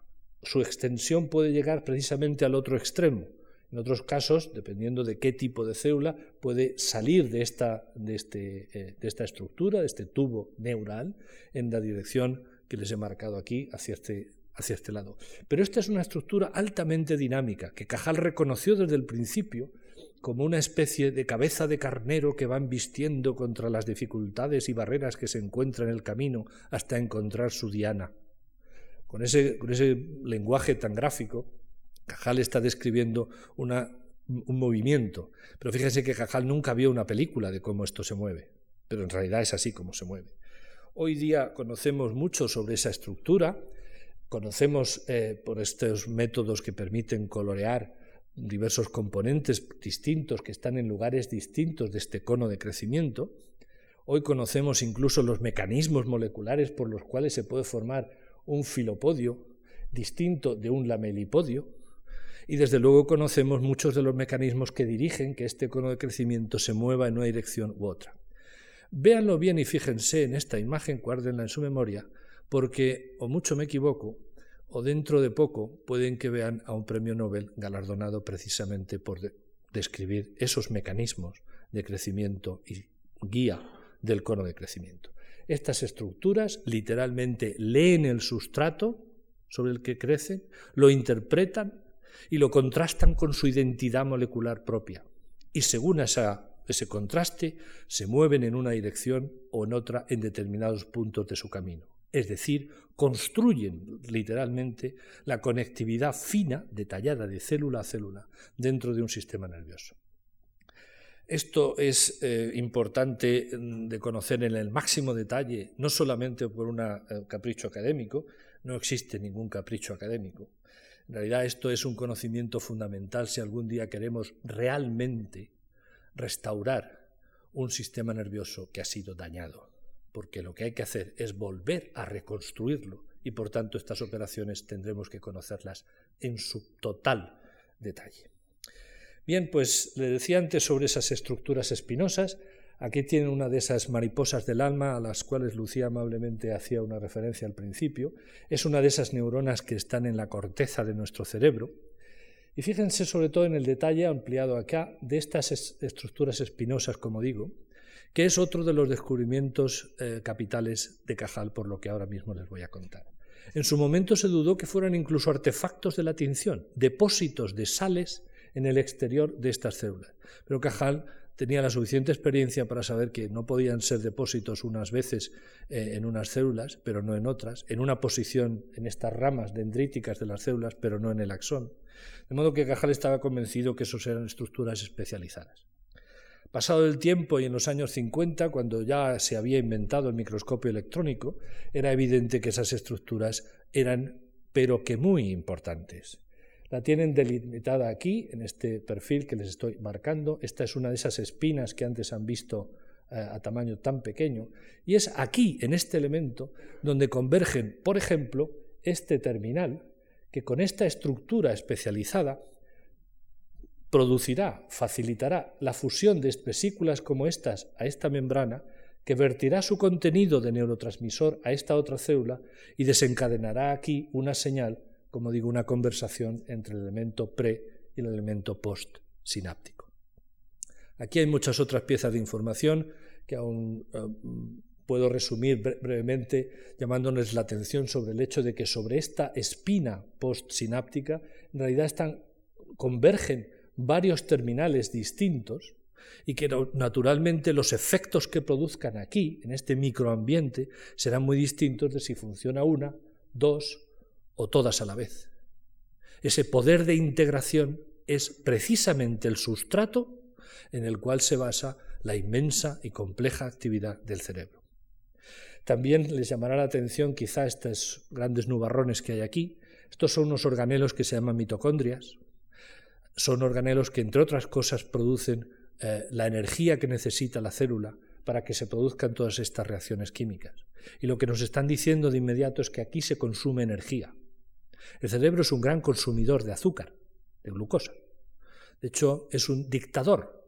su extensión puede llegar precisamente al otro extremo. En otros casos, dependiendo de qué tipo de célula, puede salir de esta, de este, eh, de esta estructura, de este tubo neural, en la dirección que les he marcado aquí, hacia este, hacia este lado. Pero esta es una estructura altamente dinámica, que Cajal reconoció desde el principio como una especie de cabeza de carnero que va vistiendo contra las dificultades y barreras que se encuentran en el camino hasta encontrar su diana. Con ese, con ese lenguaje tan gráfico, Cajal está describiendo una, un movimiento. Pero fíjense que Cajal nunca vio una película de cómo esto se mueve, pero en realidad es así como se mueve. Hoy día conocemos mucho sobre esa estructura, conocemos eh, por estos métodos que permiten colorear diversos componentes distintos que están en lugares distintos de este cono de crecimiento. Hoy conocemos incluso los mecanismos moleculares por los cuales se puede formar un filopodio distinto de un lamelipodio. Y desde luego conocemos muchos de los mecanismos que dirigen que este cono de crecimiento se mueva en una dirección u otra. Véanlo bien y fíjense en esta imagen, guárdenla en su memoria, porque o mucho me equivoco, o dentro de poco pueden que vean a un premio Nobel galardonado precisamente por describir esos mecanismos de crecimiento y guía del cono de crecimiento. Estas estructuras literalmente leen el sustrato sobre el que crecen, lo interpretan y lo contrastan con su identidad molecular propia. Y según ese contraste, se mueven en una dirección o en otra en determinados puntos de su camino es decir, construyen literalmente la conectividad fina, detallada de célula a célula dentro de un sistema nervioso. Esto es eh, importante de conocer en el máximo detalle, no solamente por un eh, capricho académico, no existe ningún capricho académico. En realidad esto es un conocimiento fundamental si algún día queremos realmente restaurar un sistema nervioso que ha sido dañado porque lo que hay que hacer es volver a reconstruirlo y por tanto estas operaciones tendremos que conocerlas en su total detalle. Bien, pues le decía antes sobre esas estructuras espinosas. Aquí tienen una de esas mariposas del alma a las cuales Lucía amablemente hacía una referencia al principio. Es una de esas neuronas que están en la corteza de nuestro cerebro. Y fíjense sobre todo en el detalle ampliado acá de estas estructuras espinosas, como digo, que es otro de los descubrimientos eh, capitales de Cajal, por lo que ahora mismo les voy a contar. En su momento se dudó que fueran incluso artefactos de la tinción, depósitos de sales en el exterior de estas células. Pero Cajal tenía la suficiente experiencia para saber que no podían ser depósitos unas veces eh, en unas células, pero no en otras, en una posición en estas ramas dendríticas de las células, pero no en el axón. De modo que Cajal estaba convencido que esos eran estructuras especializadas. Pasado el tiempo y en los años 50, cuando ya se había inventado el microscopio electrónico, era evidente que esas estructuras eran, pero que muy importantes. La tienen delimitada aquí, en este perfil que les estoy marcando. Esta es una de esas espinas que antes han visto eh, a tamaño tan pequeño. Y es aquí, en este elemento, donde convergen, por ejemplo, este terminal, que con esta estructura especializada producirá, facilitará la fusión de vesículas como estas a esta membrana, que vertirá su contenido de neurotransmisor a esta otra célula y desencadenará aquí una señal, como digo, una conversación entre el elemento pre y el elemento post sináptico. Aquí hay muchas otras piezas de información que aún eh, puedo resumir brevemente llamándoles la atención sobre el hecho de que sobre esta espina postsináptica en realidad están, convergen varios terminales distintos y que naturalmente los efectos que produzcan aquí, en este microambiente, serán muy distintos de si funciona una, dos o todas a la vez. Ese poder de integración es precisamente el sustrato en el cual se basa la inmensa y compleja actividad del cerebro. También les llamará la atención quizá estos grandes nubarrones que hay aquí. Estos son unos organelos que se llaman mitocondrias, son organelos que, entre otras cosas, producen eh, la energía que necesita la célula para que se produzcan todas estas reacciones químicas. Y lo que nos están diciendo de inmediato es que aquí se consume energía. El cerebro es un gran consumidor de azúcar, de glucosa. De hecho, es un dictador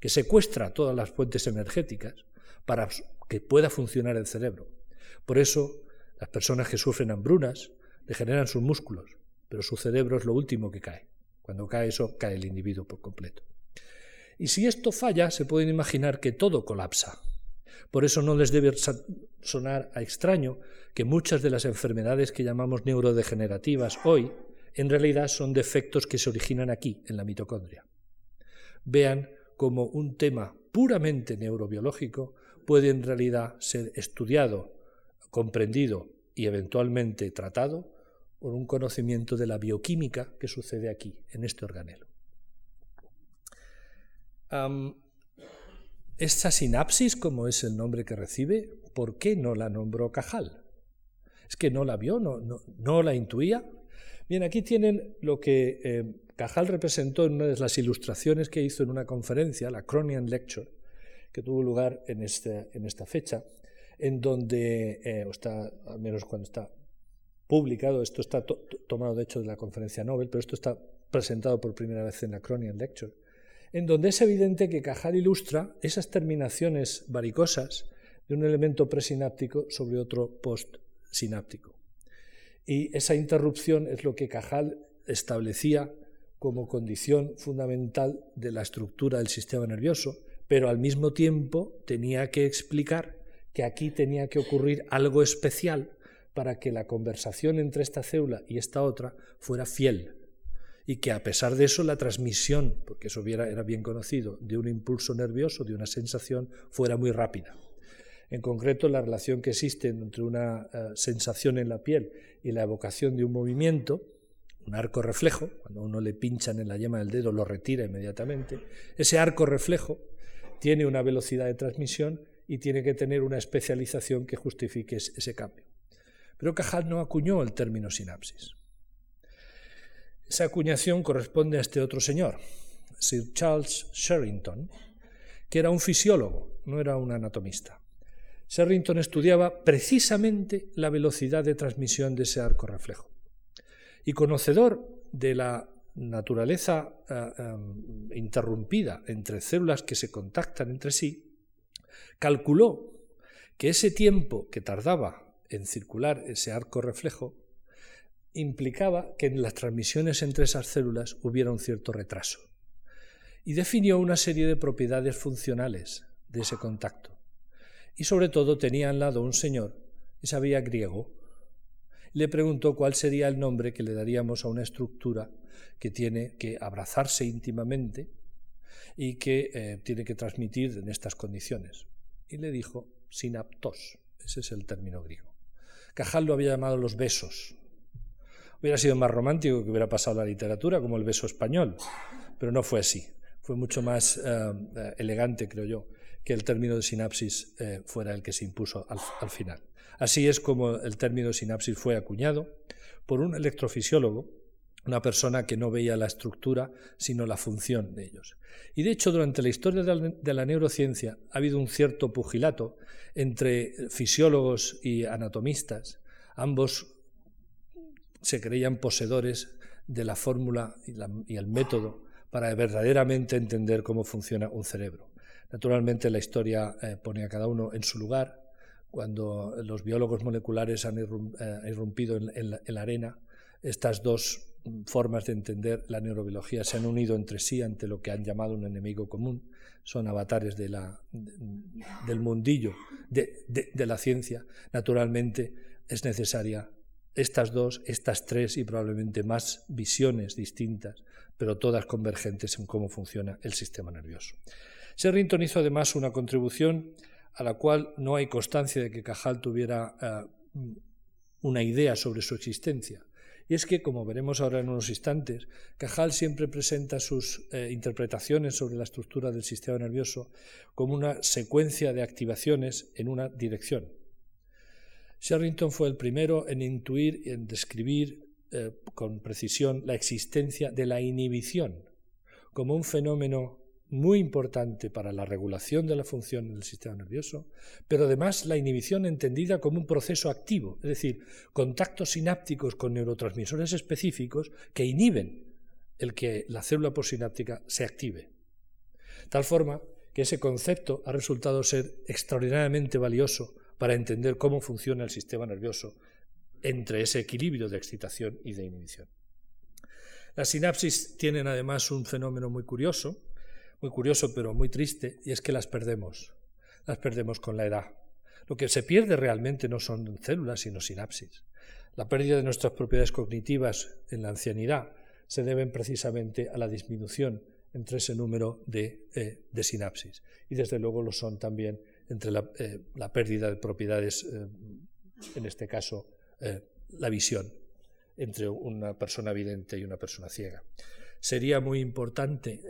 que secuestra todas las fuentes energéticas para que pueda funcionar el cerebro. Por eso, las personas que sufren hambrunas degeneran sus músculos, pero su cerebro es lo último que cae. Cuando cae eso, cae el individuo por completo. Y si esto falla, se pueden imaginar que todo colapsa. Por eso no les debe sonar a extraño que muchas de las enfermedades que llamamos neurodegenerativas hoy en realidad son defectos que se originan aquí, en la mitocondria. Vean cómo un tema puramente neurobiológico puede en realidad ser estudiado, comprendido y eventualmente tratado por un conocimiento de la bioquímica que sucede aquí, en este organelo. esta sinapsis, como es el nombre que recibe, ¿por qué no la nombró Cajal? ¿Es que no la vio, no, la intuía? Bien, aquí tienen lo que eh, Cajal representó en una de las ilustraciones que hizo en una conferencia, la Cronian Lecture, que tuvo lugar en, en esta fecha, en donde, eh, está, al menos cuando está publicado, esto está tomado de hecho de la conferencia Nobel, pero esto está presentado por primera vez en la Cronian Lecture, en donde es evidente que Cajal ilustra esas terminaciones varicosas de un elemento presináptico sobre otro postsináptico. Y esa interrupción es lo que Cajal establecía como condición fundamental de la estructura del sistema nervioso, pero al mismo tiempo tenía que explicar que aquí tenía que ocurrir algo especial para que la conversación entre esta célula y esta otra fuera fiel y que a pesar de eso la transmisión, porque eso era bien conocido, de un impulso nervioso, de una sensación, fuera muy rápida. En concreto, la relación que existe entre una eh, sensación en la piel y la evocación de un movimiento, un arco reflejo, cuando uno le pinchan en la yema del dedo lo retira inmediatamente, ese arco reflejo tiene una velocidad de transmisión y tiene que tener una especialización que justifique ese cambio. Pero Cajal no acuñó el término sinapsis. Esa acuñación corresponde a este otro señor, Sir Charles Sherrington, que era un fisiólogo, no era un anatomista. Sherrington estudiaba precisamente la velocidad de transmisión de ese arco reflejo. Y conocedor de la naturaleza eh, em, interrumpida entre células que se contactan entre sí, calculó que ese tiempo que tardaba en circular ese arco reflejo implicaba que en las transmisiones entre esas células hubiera un cierto retraso. Y definió una serie de propiedades funcionales de ese contacto. Y sobre todo tenía al lado un señor que sabía griego. Le preguntó cuál sería el nombre que le daríamos a una estructura que tiene que abrazarse íntimamente y que eh, tiene que transmitir en estas condiciones. Y le dijo sinaptos, ese es el término griego. Cajal lo había llamado los besos. Hubiera sido más romántico que hubiera pasado la literatura, como el beso español, pero no fue así. Fue mucho más eh, elegante, creo yo, que el término de sinapsis eh, fuera el que se impuso al, final. Así es como el término de sinapsis fue acuñado por un electrofisiólogo, una persona que no veía la estructura, sino la función de ellos. Y de hecho, durante la historia de la neurociencia ha habido un cierto pugilato entre fisiólogos y anatomistas. Ambos se creían poseedores de la fórmula y, el método para verdaderamente entender cómo funciona un cerebro. Naturalmente la historia eh, pone a cada uno en su lugar. Cuando los biólogos moleculares han eh, irrumpido en, la, arena, estas dos formas de entender la neurobiología se han unido entre sí ante lo que han llamado un enemigo común. Son avatares del mundillo de, la ciencia. Naturalmente es necesaria estas dos, estas tres y probablemente más visiones distintas, pero todas convergentes en cómo funciona el sistema nervioso. Serrington hizo además una contribución a la cual no hay constancia de que Cajal tuviera eh, una idea sobre su existencia. Y es que, como veremos ahora en unos instantes, Cajal siempre presenta sus eh, interpretaciones sobre la estructura del sistema nervioso como una secuencia de activaciones en una dirección. Sherrington fue el primero en intuir y en describir eh, con precisión la existencia de la inhibición como un fenómeno muy importante para la regulación de la función del sistema nervioso, pero además la inhibición entendida como un proceso activo, es decir, contactos sinápticos con neurotransmisores específicos que inhiben el que la célula postsináptica se active. Tal forma que ese concepto ha resultado ser extraordinariamente valioso para entender cómo funciona el sistema nervioso entre ese equilibrio de excitación y de inhibición. Las sinapsis tienen además un fenómeno muy curioso, muy curioso pero muy triste, y es que las perdemos. Las perdemos con la edad. Lo que se pierde realmente no son células, sino sinapsis. La pérdida de nuestras propiedades cognitivas en la ancianidad se deben precisamente a la disminución entre ese número de, eh, sinapsis. Y desde luego lo son también entre la, eh, pérdida de propiedades, eh, en este caso la visión, entre una persona vidente y una persona ciega. Sería muy importante,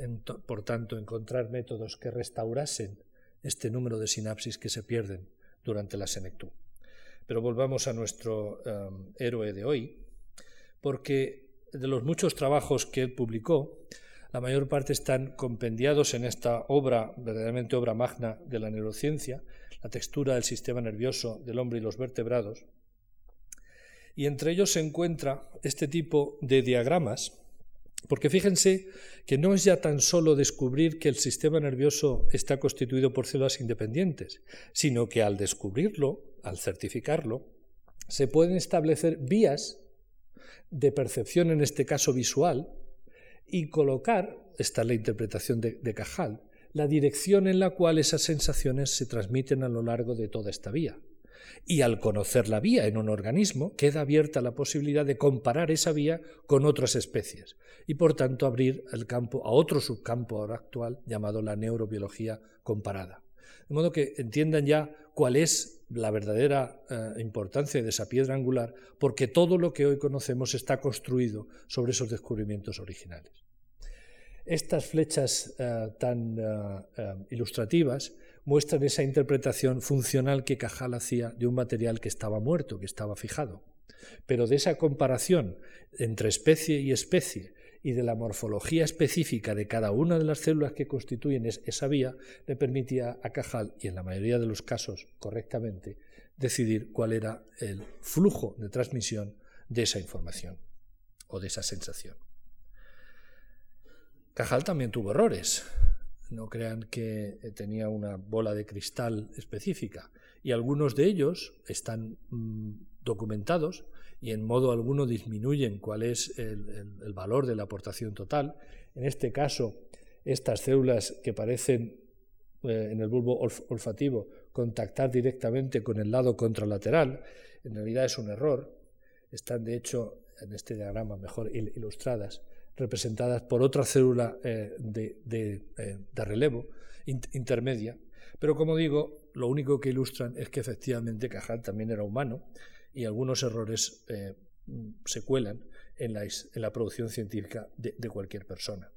por tanto, encontrar métodos que restaurasen este número de sinapsis que se pierden durante la senectud. Pero volvamos a nuestro um, héroe de hoy, porque de los muchos trabajos que él publicó, la mayor parte están compendiados en esta obra, verdaderamente obra magna de la neurociencia, la textura del sistema nervioso del hombre y los vertebrados. Y entre ellos se encuentra este tipo de diagramas porque fíjense que no es ya tan solo descubrir que el sistema nervioso está constituido por células independientes, sino que al descubrirlo, al certificarlo, se pueden establecer vías de percepción, en este caso visual, y colocar, esta es la interpretación de, de Cajal, la dirección en la cual esas sensaciones se transmiten a lo largo de toda esta vía. Y al conocer la vía en un organismo, queda abierta la posibilidad de comparar esa vía con otras especies y por tanto abrir el campo a otro subcampo ahora actual llamado la neurobiología comparada. De modo que entiendan ya cuál es la verdadera eh, importancia de esa piedra angular, porque todo lo que hoy conocemos está construido sobre esos descubrimientos originales. Estas flechas eh, tan eh, ilustrativas muestran esa interpretación funcional que Cajal hacía de un material que estaba muerto, que estaba fijado. Pero de esa comparación entre especie y especie y de la morfología específica de cada una de las células que constituyen esa vía, le permitía a Cajal, y en la mayoría de los casos correctamente, decidir cuál era el flujo de transmisión de esa información o de esa sensación. Cajal también tuvo errores. No crean que eh, tenía una bola de cristal específica. Y algunos de ellos están mm, documentados y en modo alguno disminuyen cuál es el, valor de la aportación total. En este caso, estas células que parecen eh, en el bulbo olfativo contactar directamente con el lado contralateral, en realidad es un error. Están, de hecho, en este diagrama mejor ilustradas, representadas por otra célula eh, de, eh, de, relevo intermedia. Pero como digo, lo único que ilustran es que efectivamente Cajal también era humano y algunos errores eh, se cuelan en la, en la producción científica de, cualquier persona.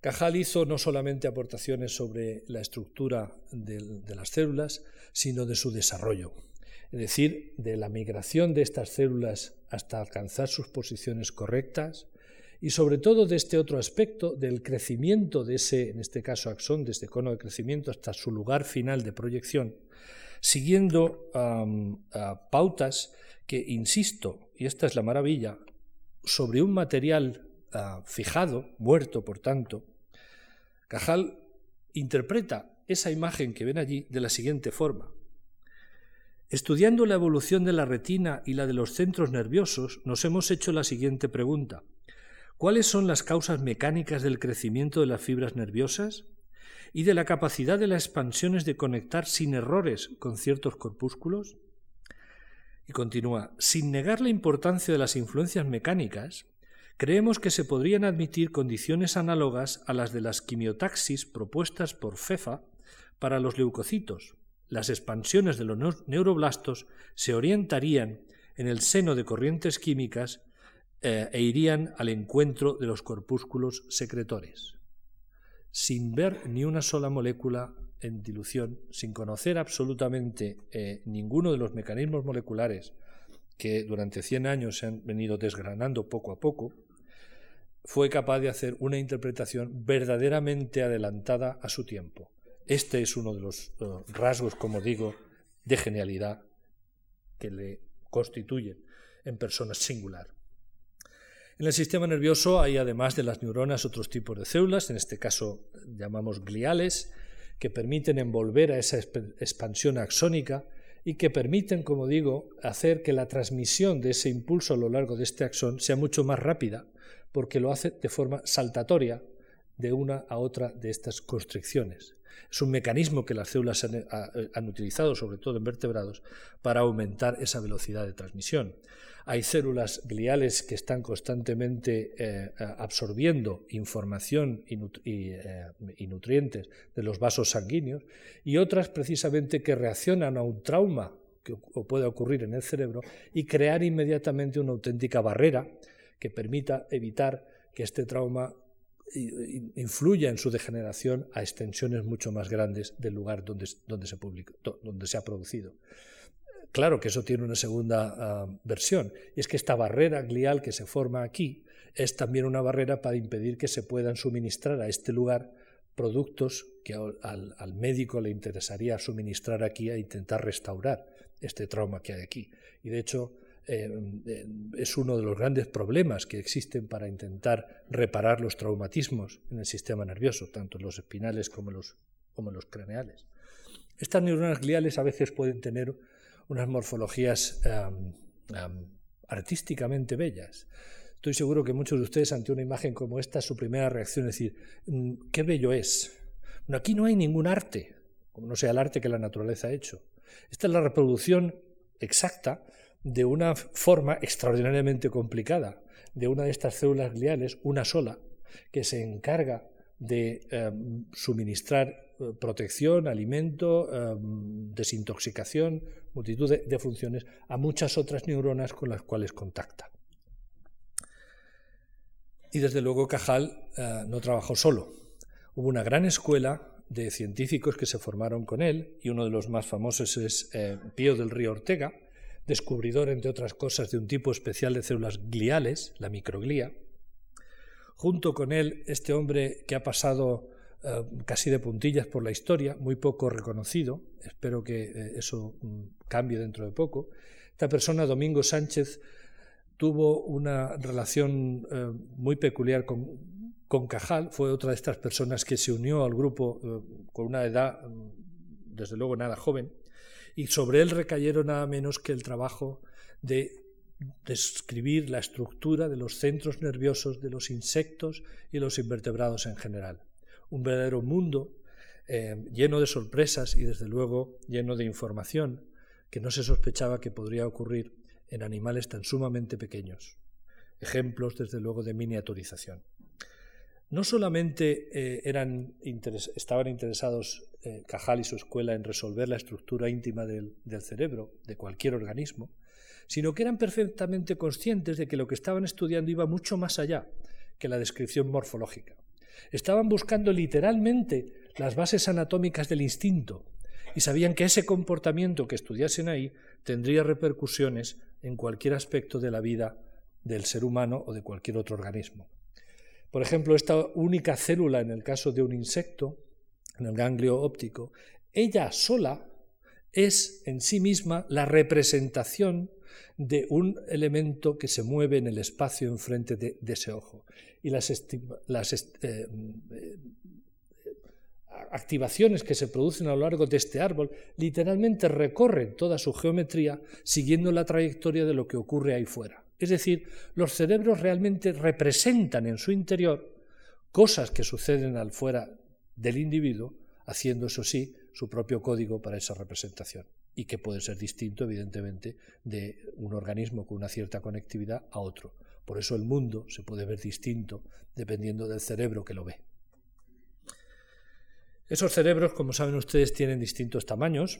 Cajal hizo no solamente aportaciones sobre la estructura de las células, sino de su desarrollo, es decir, de la migración de estas células hasta alcanzar sus posiciones correctas, y sobre todo de este otro aspecto del crecimiento de ese, en este caso axón, de este cono de crecimiento hasta su lugar final de proyección, siguiendo pautas que, insisto, y esta es la maravilla, sobre un material ah, fijado, muerto por tanto, Cajal interpreta esa imagen que ven allí de la siguiente forma. Estudiando la evolución de la retina y la de los centros nerviosos, nos hemos hecho la siguiente pregunta. ¿Cuáles son las causas mecánicas del crecimiento de las fibras nerviosas y de la capacidad de las expansiones de conectar sin errores con ciertos corpúsculos? Y continúa, sin negar la importancia de las influencias mecánicas, creemos que se podrían admitir condiciones análogas a las de las quimiotaxis propuestas por FEFA para los leucocitos. Las expansiones de los neuroblastos se orientarían en el seno de corrientes químicas eh, e irían al encuentro de los corpúsculos secretores, sin ver ni una sola molécula en dilución, sin conocer absolutamente eh, ninguno de los mecanismos moleculares que durante 100 años se han venido desgranando poco a poco, fue capaz de hacer una interpretación verdaderamente adelantada a su tiempo. Este es uno de los eh, rasgos, como digo, de genialidad que le constituyen en persona singular. En el sistema nervioso hay, además de las neuronas, otros tipos de células, en este caso llamamos gliales, que permiten envolver a esa expansión axónica y que permiten, como digo, hacer que la transmisión de ese impulso a lo largo de este axón sea mucho más rápida, porque lo hace de forma saltatoria de una a otra de estas constricciones. Es un mecanismo que las células han, utilizado, sobre todo en vertebrados, para aumentar esa velocidad de transmisión. Hay células gliales que están constantemente eh, absorbiendo información eh, y, nutrientes de los vasos sanguíneos y otras precisamente que reaccionan a un trauma que puede ocurrir en el cerebro y crear inmediatamente una auténtica barrera que permita evitar que este trauma influya en su degeneración a extensiones mucho más grandes del lugar donde, se, donde se ha producido. Claro que eso tiene una segunda ah, versión, y es que esta barrera glial que se forma aquí es también una barrera para impedir que se puedan suministrar a este lugar productos que al, médico le interesaría suministrar aquí e intentar restaurar este trauma que hay aquí. Y de hecho, eh, eh, es uno de los grandes problemas que existen para intentar reparar los traumatismos en el sistema nervioso, tanto en los espinales como en los, como los craneales. Estas neuronas gliales a veces pueden tener unas morfologías artísticamente bellas. Estoy seguro que muchos de ustedes ante una imagen como esta, su primera reacción es decir, mm, qué bello es. Bueno, aquí no hay ningún arte, como no sea el arte que la naturaleza ha hecho. Esta es la reproducción exacta de una forma extraordinariamente complicada, de una de estas células gliales, una sola, que se encarga de em, suministrar protección, alimento, em, desintoxicación, multitud de, funciones a muchas otras neuronas con las cuales contacta. Y desde luego Cajal eh, no trabajó solo. Hubo una gran escuela de científicos que se formaron con él, y uno de los más famosos es eh, Pío del Río Ortega, descubridor, entre otras cosas, de un tipo especial de células gliales, la microglía. Junto con él, este hombre que ha pasado eh, casi de puntillas por la historia, muy poco reconocido, espero que eh, eso mm, cambie dentro de poco. Esta persona, Domingo Sánchez, tuvo una relación eh, muy peculiar con, con, Cajal, fue otra de estas personas que se unió al grupo con una edad, mm, desde luego, nada joven, y sobre él recayeron nada menos que el trabajo de describir la estructura de los centros nerviosos de los insectos y los invertebrados en general un verdadero mundo eh, lleno de sorpresas y desde luego lleno de información que no se sospechaba que podría ocurrir en animales tan sumamente pequeños. Ejemplos, desde luego, de miniaturización. No solamente eh, estaban interesados eh, Cajal y su escuela en resolver la estructura íntima del cerebro de cualquier organismo, sino que eran perfectamente conscientes de que lo que estaban estudiando iba mucho más allá que la descripción morfológica. Estaban buscando literalmente las bases anatómicas del instinto y sabían que ese comportamiento que estudiasen ahí tendría repercusiones en cualquier aspecto de la vida del ser humano o de cualquier otro organismo. Por ejemplo, esta única célula en el caso de un insecto, en el ganglio óptico, ella sola es en sí misma la representación de un elemento que se mueve en el espacio enfrente de, ese ojo. Y las, eh, activaciones que se producen a lo largo de este árbol literalmente recorren toda su geometría siguiendo la trayectoria de lo que ocurre ahí fuera. Es decir, los cerebros realmente representan en su interior cosas que suceden al fuera del individuo, haciendo eso sí su propio código para esa representación y que puede ser distinto, evidentemente, de un organismo con una cierta conectividad a otro. Por eso el mundo se puede ver distinto dependiendo del cerebro que lo ve. Esos cerebros, como saben ustedes, tienen distintos tamaños.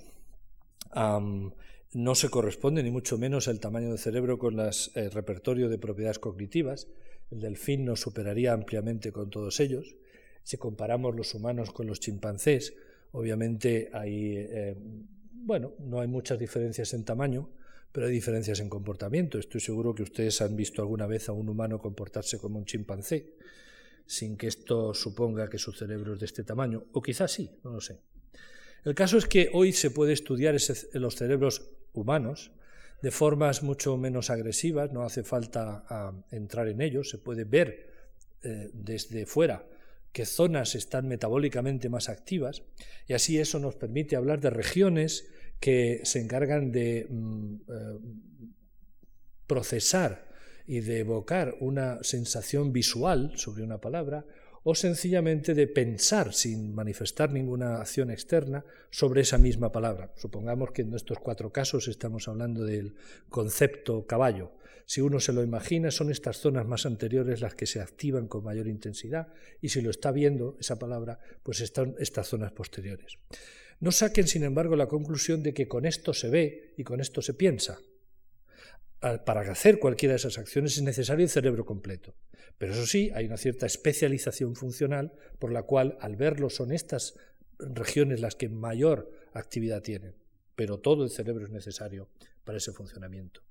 no se corresponde ni mucho menos el tamaño del cerebro con el eh, repertorio de propiedades cognitivas. El delfín nos superaría ampliamente con todos ellos. Si comparamos los humanos con los chimpancés, obviamente hay eh, bueno, no hay muchas diferencias en tamaño, pero hay diferencias en comportamiento. Estoy seguro que ustedes han visto alguna vez a un humano comportarse como un chimpancé, sin que esto suponga que su cerebro es de este tamaño, o quizás sí, no lo sé. El caso es que hoy se puede estudiar los cerebros humanos de formas mucho menos agresivas, no hace falta ah, entrar en ellos, se puede ver eh, desde fuera qué zonas están metabólicamente más activas y así eso nos permite hablar de regiones que se encargan de mm, eh, procesar y de evocar una sensación visual sobre una palabra o sencillamente de pensar sin manifestar ninguna acción externa sobre esa misma palabra. Supongamos que en estos cuatro casos estamos hablando del concepto caballo. Si uno se lo imagina, son estas zonas más anteriores las que se activan con mayor intensidad y si lo está viendo, esa palabra, pues están estas zonas posteriores. No saquen, sin embargo, la conclusión de que con esto se ve y con esto se piensa para hacer cualquiera de esas acciones es necesario el cerebro completo. Pero eso sí, hay una cierta especialización funcional por la cual al verlo son estas regiones las que mayor actividad tienen. Pero todo el cerebro es necesario para ese funcionamiento.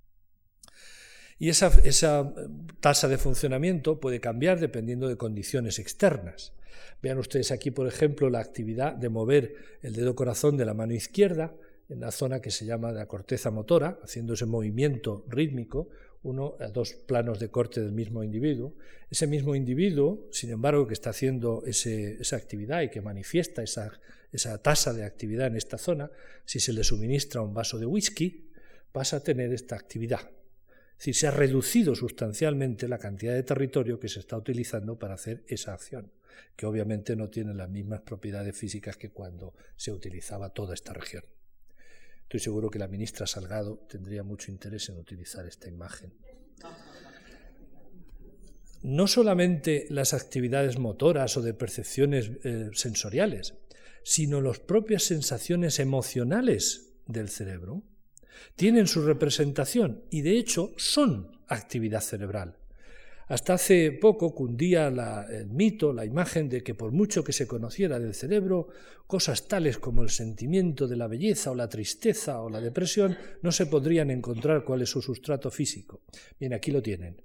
Y esa, esa tasa de funcionamiento puede cambiar dependiendo de condiciones externas. Vean ustedes aquí, por ejemplo, la actividad de mover el dedo corazón de la mano izquierda en la zona que se llama la corteza motora, haciendo ese movimiento rítmico, uno a dos planos de corte del mismo individuo. Ese mismo individuo, sin embargo, que está haciendo esa actividad y que manifiesta esa, esa tasa de actividad en esta zona, si se le suministra un vaso de whisky, pasa a tener esta actividad. Es decir, se ha reducido sustancialmente la cantidad de territorio que se está utilizando para hacer esa acción, que obviamente no tiene las mismas propiedades físicas que cuando se utilizaba toda esta región. Estoy seguro que la ministra Salgado tendría mucho interés en utilizar esta imagen. No solamente las actividades motoras o de percepciones eh, sensoriales, sino las propias sensaciones emocionales del cerebro tienen su representación y de hecho son actividad cerebral. Hasta hace poco cundía el mito, la imagen de que por mucho que se conociera del cerebro, cosas tales como el sentimiento de la belleza o la tristeza o la depresión no se podrían encontrar cuál es su sustrato físico. Bien, aquí lo tienen.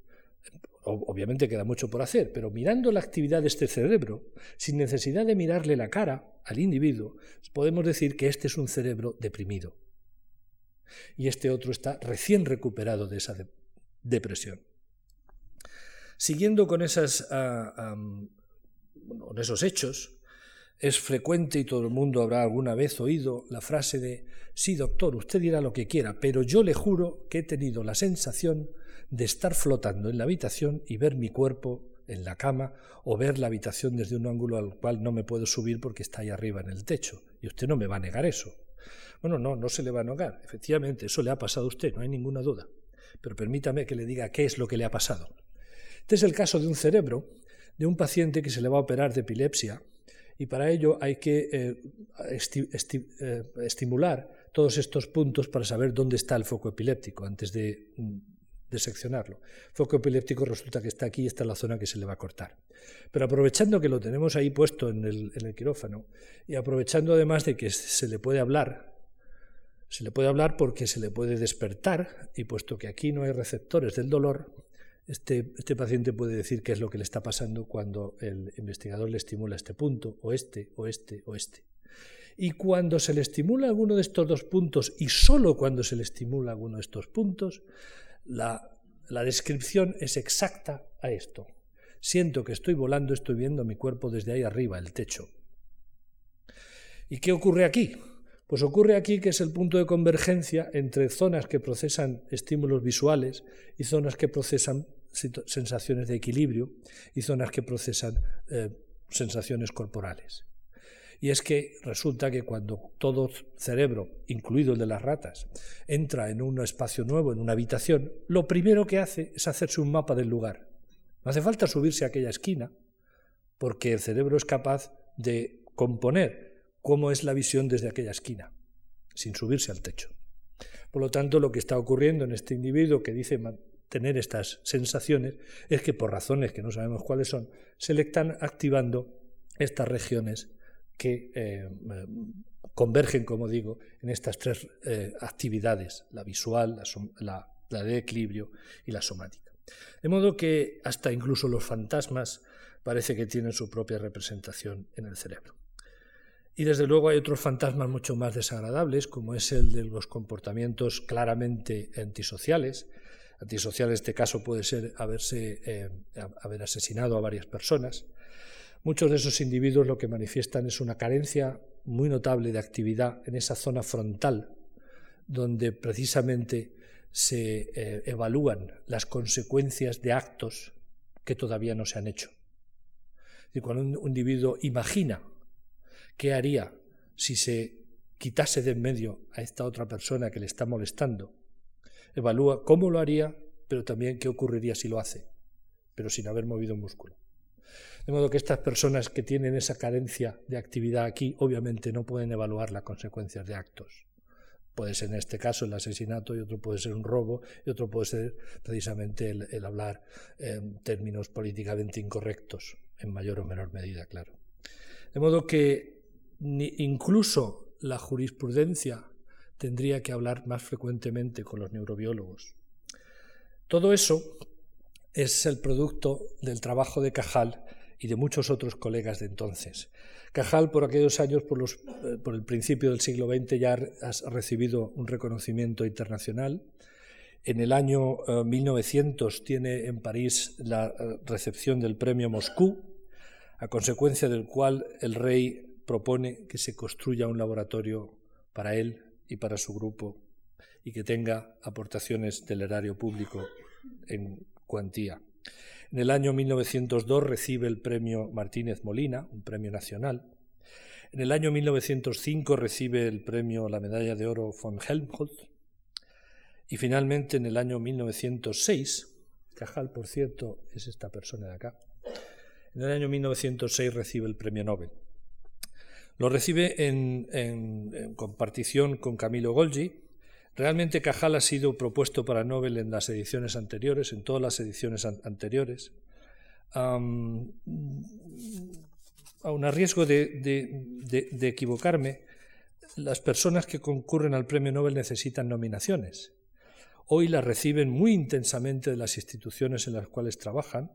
Obviamente queda mucho por hacer, pero mirando la actividad de este cerebro, sin necesidad de mirarle la cara al individuo, podemos decir que este es un cerebro deprimido. Y este otro está recién recuperado de esa depresión. Siguiendo con, esas, ah, esos hechos, es frecuente y todo el mundo habrá alguna vez oído la frase de, sí doctor, usted dirá lo que quiera, pero yo le juro que he tenido la sensación de estar flotando en la habitación y ver mi cuerpo en la cama o ver la habitación desde un ángulo al cual no me puedo subir porque está ahí arriba en el techo. Y usted no me va a negar eso. Bueno, no, no se le va a negar. Efectivamente, eso le ha pasado a usted, no hay ninguna duda. Pero permítame que le diga qué es lo que le ha pasado. Este es el caso de un cerebro de un paciente que se le va a operar de epilepsia y para ello hay que eh, eh, estimular todos estos puntos para saber dónde está el foco epiléptico antes de, seccionarlo. El foco epiléptico resulta que está aquí y está en la zona que se le va a cortar. Pero aprovechando que lo tenemos ahí puesto en el, en el quirófano y aprovechando además de que se le puede hablar, se le puede hablar porque se le puede despertar y puesto que aquí no hay receptores del dolor, este, este, paciente puede decir qué es lo que le está pasando cuando el investigador le estimula este punto, o este, o este, o este. Y cuando se le estimula alguno de estos dos puntos, y solo cuando se le estimula alguno de estos puntos, la, descripción es exacta a esto. Siento que estoy volando, estoy viendo mi cuerpo desde ahí arriba, el techo. ¿Y qué ocurre aquí? Pues ocurre aquí que es el punto de convergencia entre zonas que procesan estímulos visuales y zonas que procesan sensaciones de equilibrio y zonas que procesan eh, sensaciones corporales. Y es que resulta que cuando todo cerebro, incluido el de las ratas, entra en un espacio nuevo, en una habitación, lo primero que hace es hacerse un mapa del lugar. No hace falta subirse a aquella esquina, porque el cerebro es capaz de componer cómo es la visión desde aquella esquina, sin subirse al techo. Por lo tanto, lo que está ocurriendo en este individuo que dice tener estas sensaciones es que por razones que no sabemos cuáles son, se le están activando estas regiones que eh, convergen, como digo, en estas tres eh, actividades, la visual, la, de equilibrio y la somática. De modo que hasta incluso los fantasmas parece que tienen su propia representación en el cerebro. Y desde luego hay otros fantasmas mucho más desagradables, como es el de los comportamientos claramente antisociales. Antisocial en este caso puede ser haberse, eh, haber asesinado a varias personas. Muchos de esos individuos lo que manifiestan es una carencia muy notable de actividad en esa zona frontal, donde precisamente se eh, evalúan las consecuencias de actos que todavía no se han hecho. Y cuando un individuo imagina qué haría si se quitase de en medio a esta otra persona que le está molestando, evalúa cómo lo haría, pero también qué ocurriría si lo hace, pero sin haber movido un músculo. De modo que estas personas que tienen esa carencia de actividad aquí, obviamente no pueden evaluar las consecuencias de actos. Puede ser en este caso el asesinato y otro puede ser un robo y otro puede ser precisamente el, hablar en términos políticamente incorrectos, en mayor o menor medida, claro. De modo que incluso la jurisprudencia tendría que hablar más frecuentemente con los neurobiólogos. Todo eso es el producto del trabajo de Cajal y de muchos otros colegas de entonces. Cajal, por aquellos años, por, eh, el principio del siglo XX, ya ha recibido un reconocimiento internacional. En el año 1900 eh, tiene en París la eh, recepción del premio Moscú, a consecuencia del cual el rey propone que se construya un laboratorio para él y para su grupo y que tenga aportaciones del erario público en cuantía. En el año 1902 recibe el premio Martínez Molina, un premio nacional. En el año 1905 recibe el premio la medalla de oro von Helmholtz. Y finalmente en el año 1906, Cajal, por cierto, es esta persona de acá. En el año 1906 recibe el premio Nobel. Lo recibe en, en compartición con Camilo Golgi, Realmente Cajal ha sido propuesto para Nobel en las ediciones anteriores, en todas las ediciones anteriores. aun a riesgo de, equivocarme, las personas que concurren al premio Nobel necesitan nominaciones. Hoy las reciben muy intensamente de las instituciones en las cuales trabajan,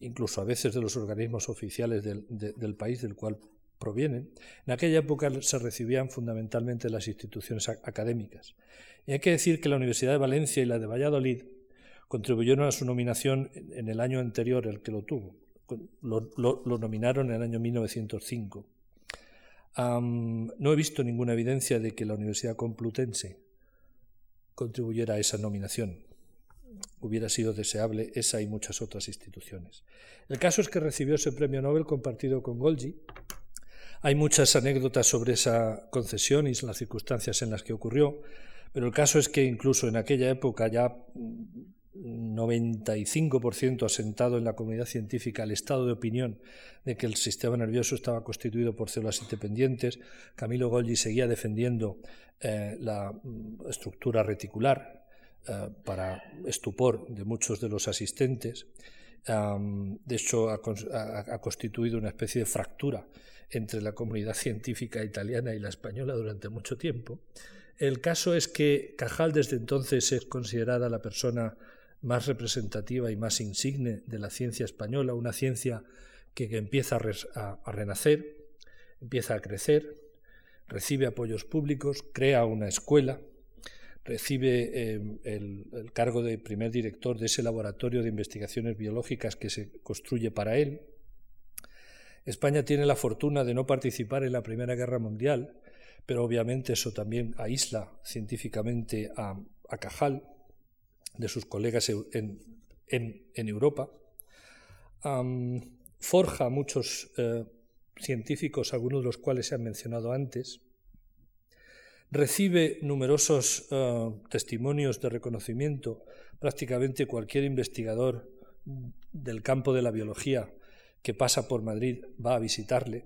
incluso a veces de los organismos oficiales del país del cual provienen, en aquella época se recibían fundamentalmente las instituciones académicas. Y hay que decir que la Universidad de Valencia y la de Valladolid contribuyeron a su nominación en el año anterior, el que lo tuvo. Lo, nominaron en el año 1905. no he visto ninguna evidencia de que la Universidad Complutense contribuyera a esa nominación. Hubiera sido deseable esa y muchas otras instituciones. El caso es que recibió ese premio Nobel compartido con Golgi, hay muchas anécdotas sobre esa concesión y las circunstancias en las que ocurrió, pero el caso es que incluso en aquella época ya 95% asentado en la comunidad científica el estado de opinión de que el sistema nervioso estaba constituido por células independientes. Camilo Golgi seguía defendiendo eh, la mm, estructura reticular eh, para estupor de muchos de los asistentes. de hecho, ha constituido una especie de fractura entre la comunidad científica italiana y la española durante mucho tiempo. El caso es que Cajal desde entonces es considerada la persona más representativa y más insigne de la ciencia española, una ciencia que, empieza a, renacer, empieza a crecer, recibe apoyos públicos, crea una escuela, recibe em, el, el, cargo de primer director de ese laboratorio de investigaciones biológicas que se construye para él, España tiene la fortuna de no participar en la Primera Guerra Mundial, pero obviamente eso también aísla científicamente a, Cajal de sus colegas en, Europa. forja muchos eh, científicos, algunos de los cuales se han mencionado antes. Recibe numerosos eh, testimonios de reconocimiento. Prácticamente cualquier investigador del campo de la biología que pasa por Madrid va a visitarle.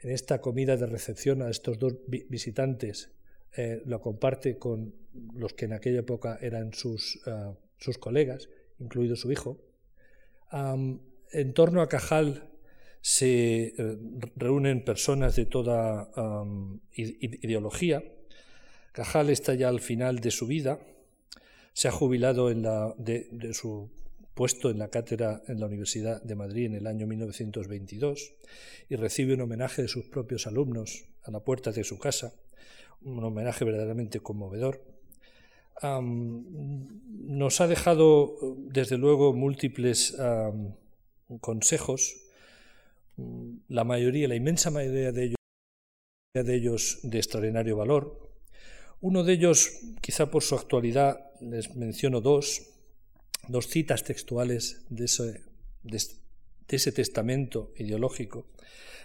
En esta comida de recepción a estos dos visitantes eh, lo comparte con los que en aquella época eran sus, eh, sus colegas, incluido su hijo. en torno a Cajal se eh, reúnen personas de toda ideología. Cajal está ya al final de su vida, se ha jubilado en la, de, su puesto en la cátedra en la Universidad de Madrid en el año 1922 y recibe un homenaje de sus propios alumnos a la puerta de su casa, un homenaje verdaderamente conmovedor. nos ha dejado, desde luego, múltiples consejos la mayoría, la inmensa mayoría de ellos de extraordinario valor. Uno de ellos, quizá por su actualidad, les menciono dos, dos citas textuales de ese, testamento ideológico.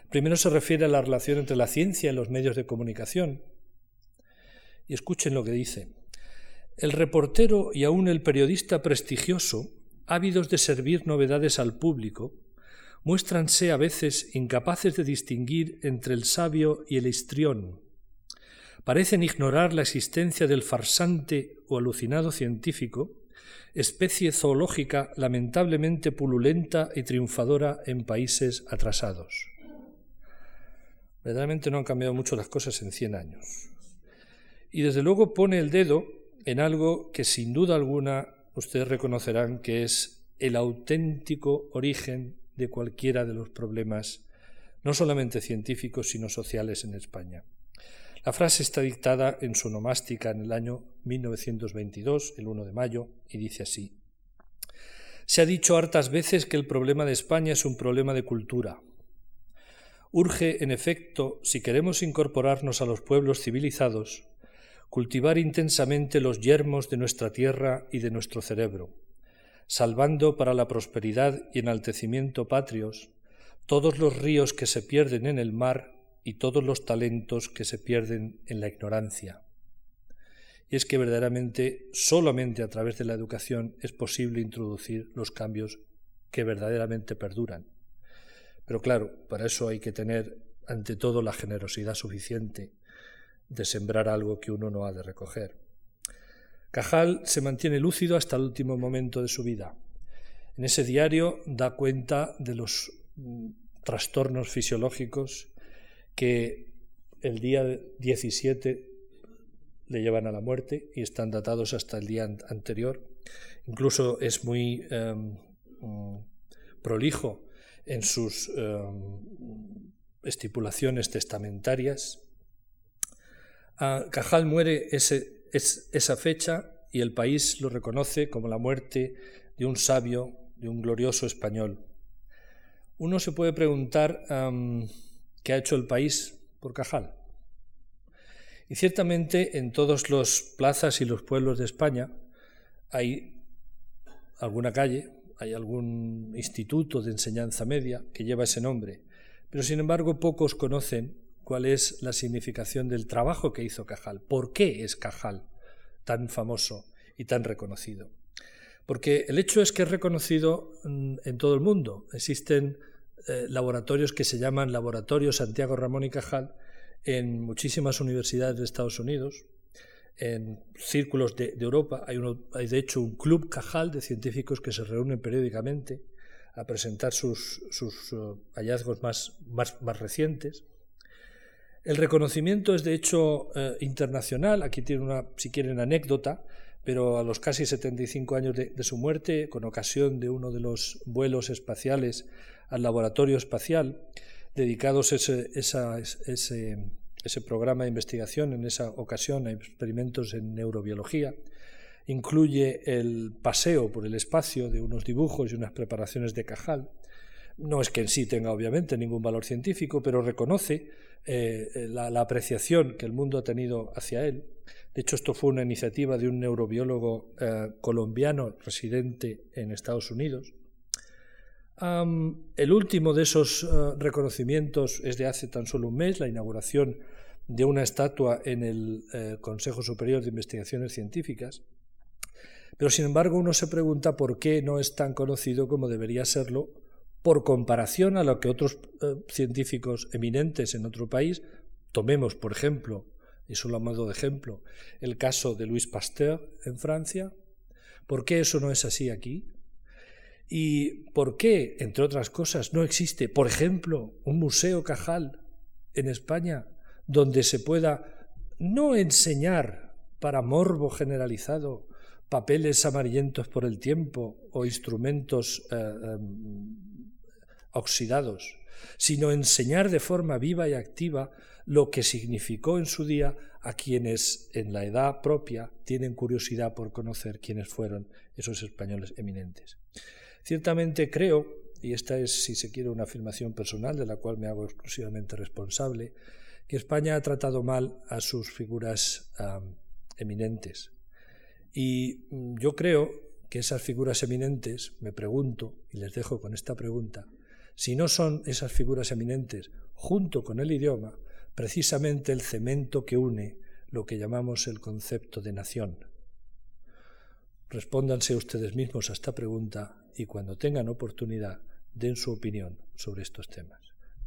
Primero se refiere a la relación entre la ciencia y los medios de comunicación. Y escuchen lo que dice. El reportero y aún el periodista prestigioso, ávidos de servir novedades al público, muéstranse a veces incapaces de distinguir entre el sabio y el histrión. Parecen ignorar la existencia del farsante o alucinado científico, especie zoológica lamentablemente pululenta y triunfadora en países atrasados. Verdaderamente no han cambiado mucho las cosas en cien años. Y desde luego pone el dedo en algo que sin duda alguna ustedes reconocerán que es el auténtico origen de cualquiera de los problemas, no solamente científicos, sino sociales en España. La frase está dictada en su nomástica en el año 1922, el 1 de mayo, y dice así. Se ha dicho hartas veces que el problema de España es un problema de cultura. Urge, en efecto, si queremos incorporarnos a los pueblos civilizados, cultivar intensamente los yermos de nuestra tierra y de nuestro cerebro salvando para la prosperidad y enaltecimiento patrios todos los ríos que se pierden en el mar y todos los talentos que se pierden en la ignorancia. Y es que verdaderamente solamente a través de la educación es posible introducir los cambios que verdaderamente perduran. Pero claro, para eso hay que tener ante todo la generosidad suficiente de sembrar algo que uno no ha de recoger. Cajal se mantiene lúcido hasta el último momento de su vida. En ese diario da cuenta de los mm, trastornos fisiológicos que el día 17 le llevan a la muerte y están datados hasta el día anterior. Incluso es muy em, mm, prolijo en sus em, estipulaciones testamentarias. Ah, Cajal muere ese es esa fecha y el país lo reconoce como la muerte de un sabio, de un glorioso español. Uno se puede preguntar qué ha hecho el país por Cajal. Y ciertamente en todas las plazas y los pueblos de España hay alguna calle, hay algún instituto de enseñanza media que lleva ese nombre, pero sin embargo pocos conocen cuál es la significación del trabajo que hizo Cajal. ¿Por qué es Cajal tan famoso y tan reconocido? Porque el hecho es que es reconocido mm, en todo el mundo. Existen eh, laboratorios que se llaman Laboratorio Santiago Ramón y Cajal en muchísimas universidades de Estados Unidos, en círculos de, Europa. Hay, uno, hay, de hecho un club Cajal de científicos que se reúnen periódicamente a presentar sus, eh, hallazgos más, más, más recientes. El reconocimiento es de hecho eh, internacional. Aquí tiene una, si quieren, anécdota, pero a los casi 75 años de, su muerte, con ocasión de uno de los vuelos espaciales al laboratorio espacial, dedicados ese, ese, programa de investigación en esa ocasión a experimentos en neurobiología, incluye el paseo por el espacio de unos dibujos y unas preparaciones de Cajal. No es que en sí tenga obviamente ningún valor científico, pero reconoce eh, eh, la, apreciación que el mundo ha tenido hacia él. De hecho, esto fue una iniciativa de un neurobiólogo eh, colombiano residente en Estados Unidos. el último de esos reconocimientos es de hace tan solo un mes, la inauguración de una estatua en el Consejo Superior de Investigaciones Científicas. Pero sin embargo uno se pregunta por qué no es tan conocido como debería serlo por comparación a lo que otros eh, científicos eminentes en otro país, tomemos por ejemplo, y solo a modo de ejemplo, el caso de Louis Pasteur en Francia, ¿por qué eso no es así aquí? ¿Y por qué, entre otras cosas, no existe, por ejemplo, un museo Cajal en España donde se pueda no enseñar para morbo generalizado papeles amarillentos por el tiempo o instrumentos eh, em, oxidados, sino enseñar de forma viva y activa lo que significó en su día a quienes en la edad propia tienen curiosidad por conocer quiénes fueron esos españoles eminentes. Ciertamente creo, y esta es, si se quiere, una afirmación personal de la cual me hago exclusivamente responsable, que España ha tratado mal a sus figuras eminentes. Y mm, yo creo que esas figuras eminentes, me pregunto, y les dejo con esta pregunta, si no son esas figuras eminentes, junto con el idioma, precisamente el cemento que une lo que llamamos el concepto de nación. Respóndanse ustedes mismos a esta pregunta y cuando tengan oportunidad den su opinión sobre estos temas.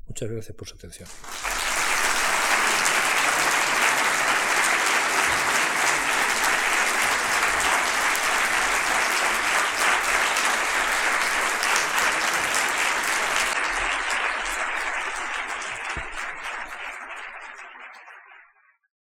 Muchas gracias por su atención.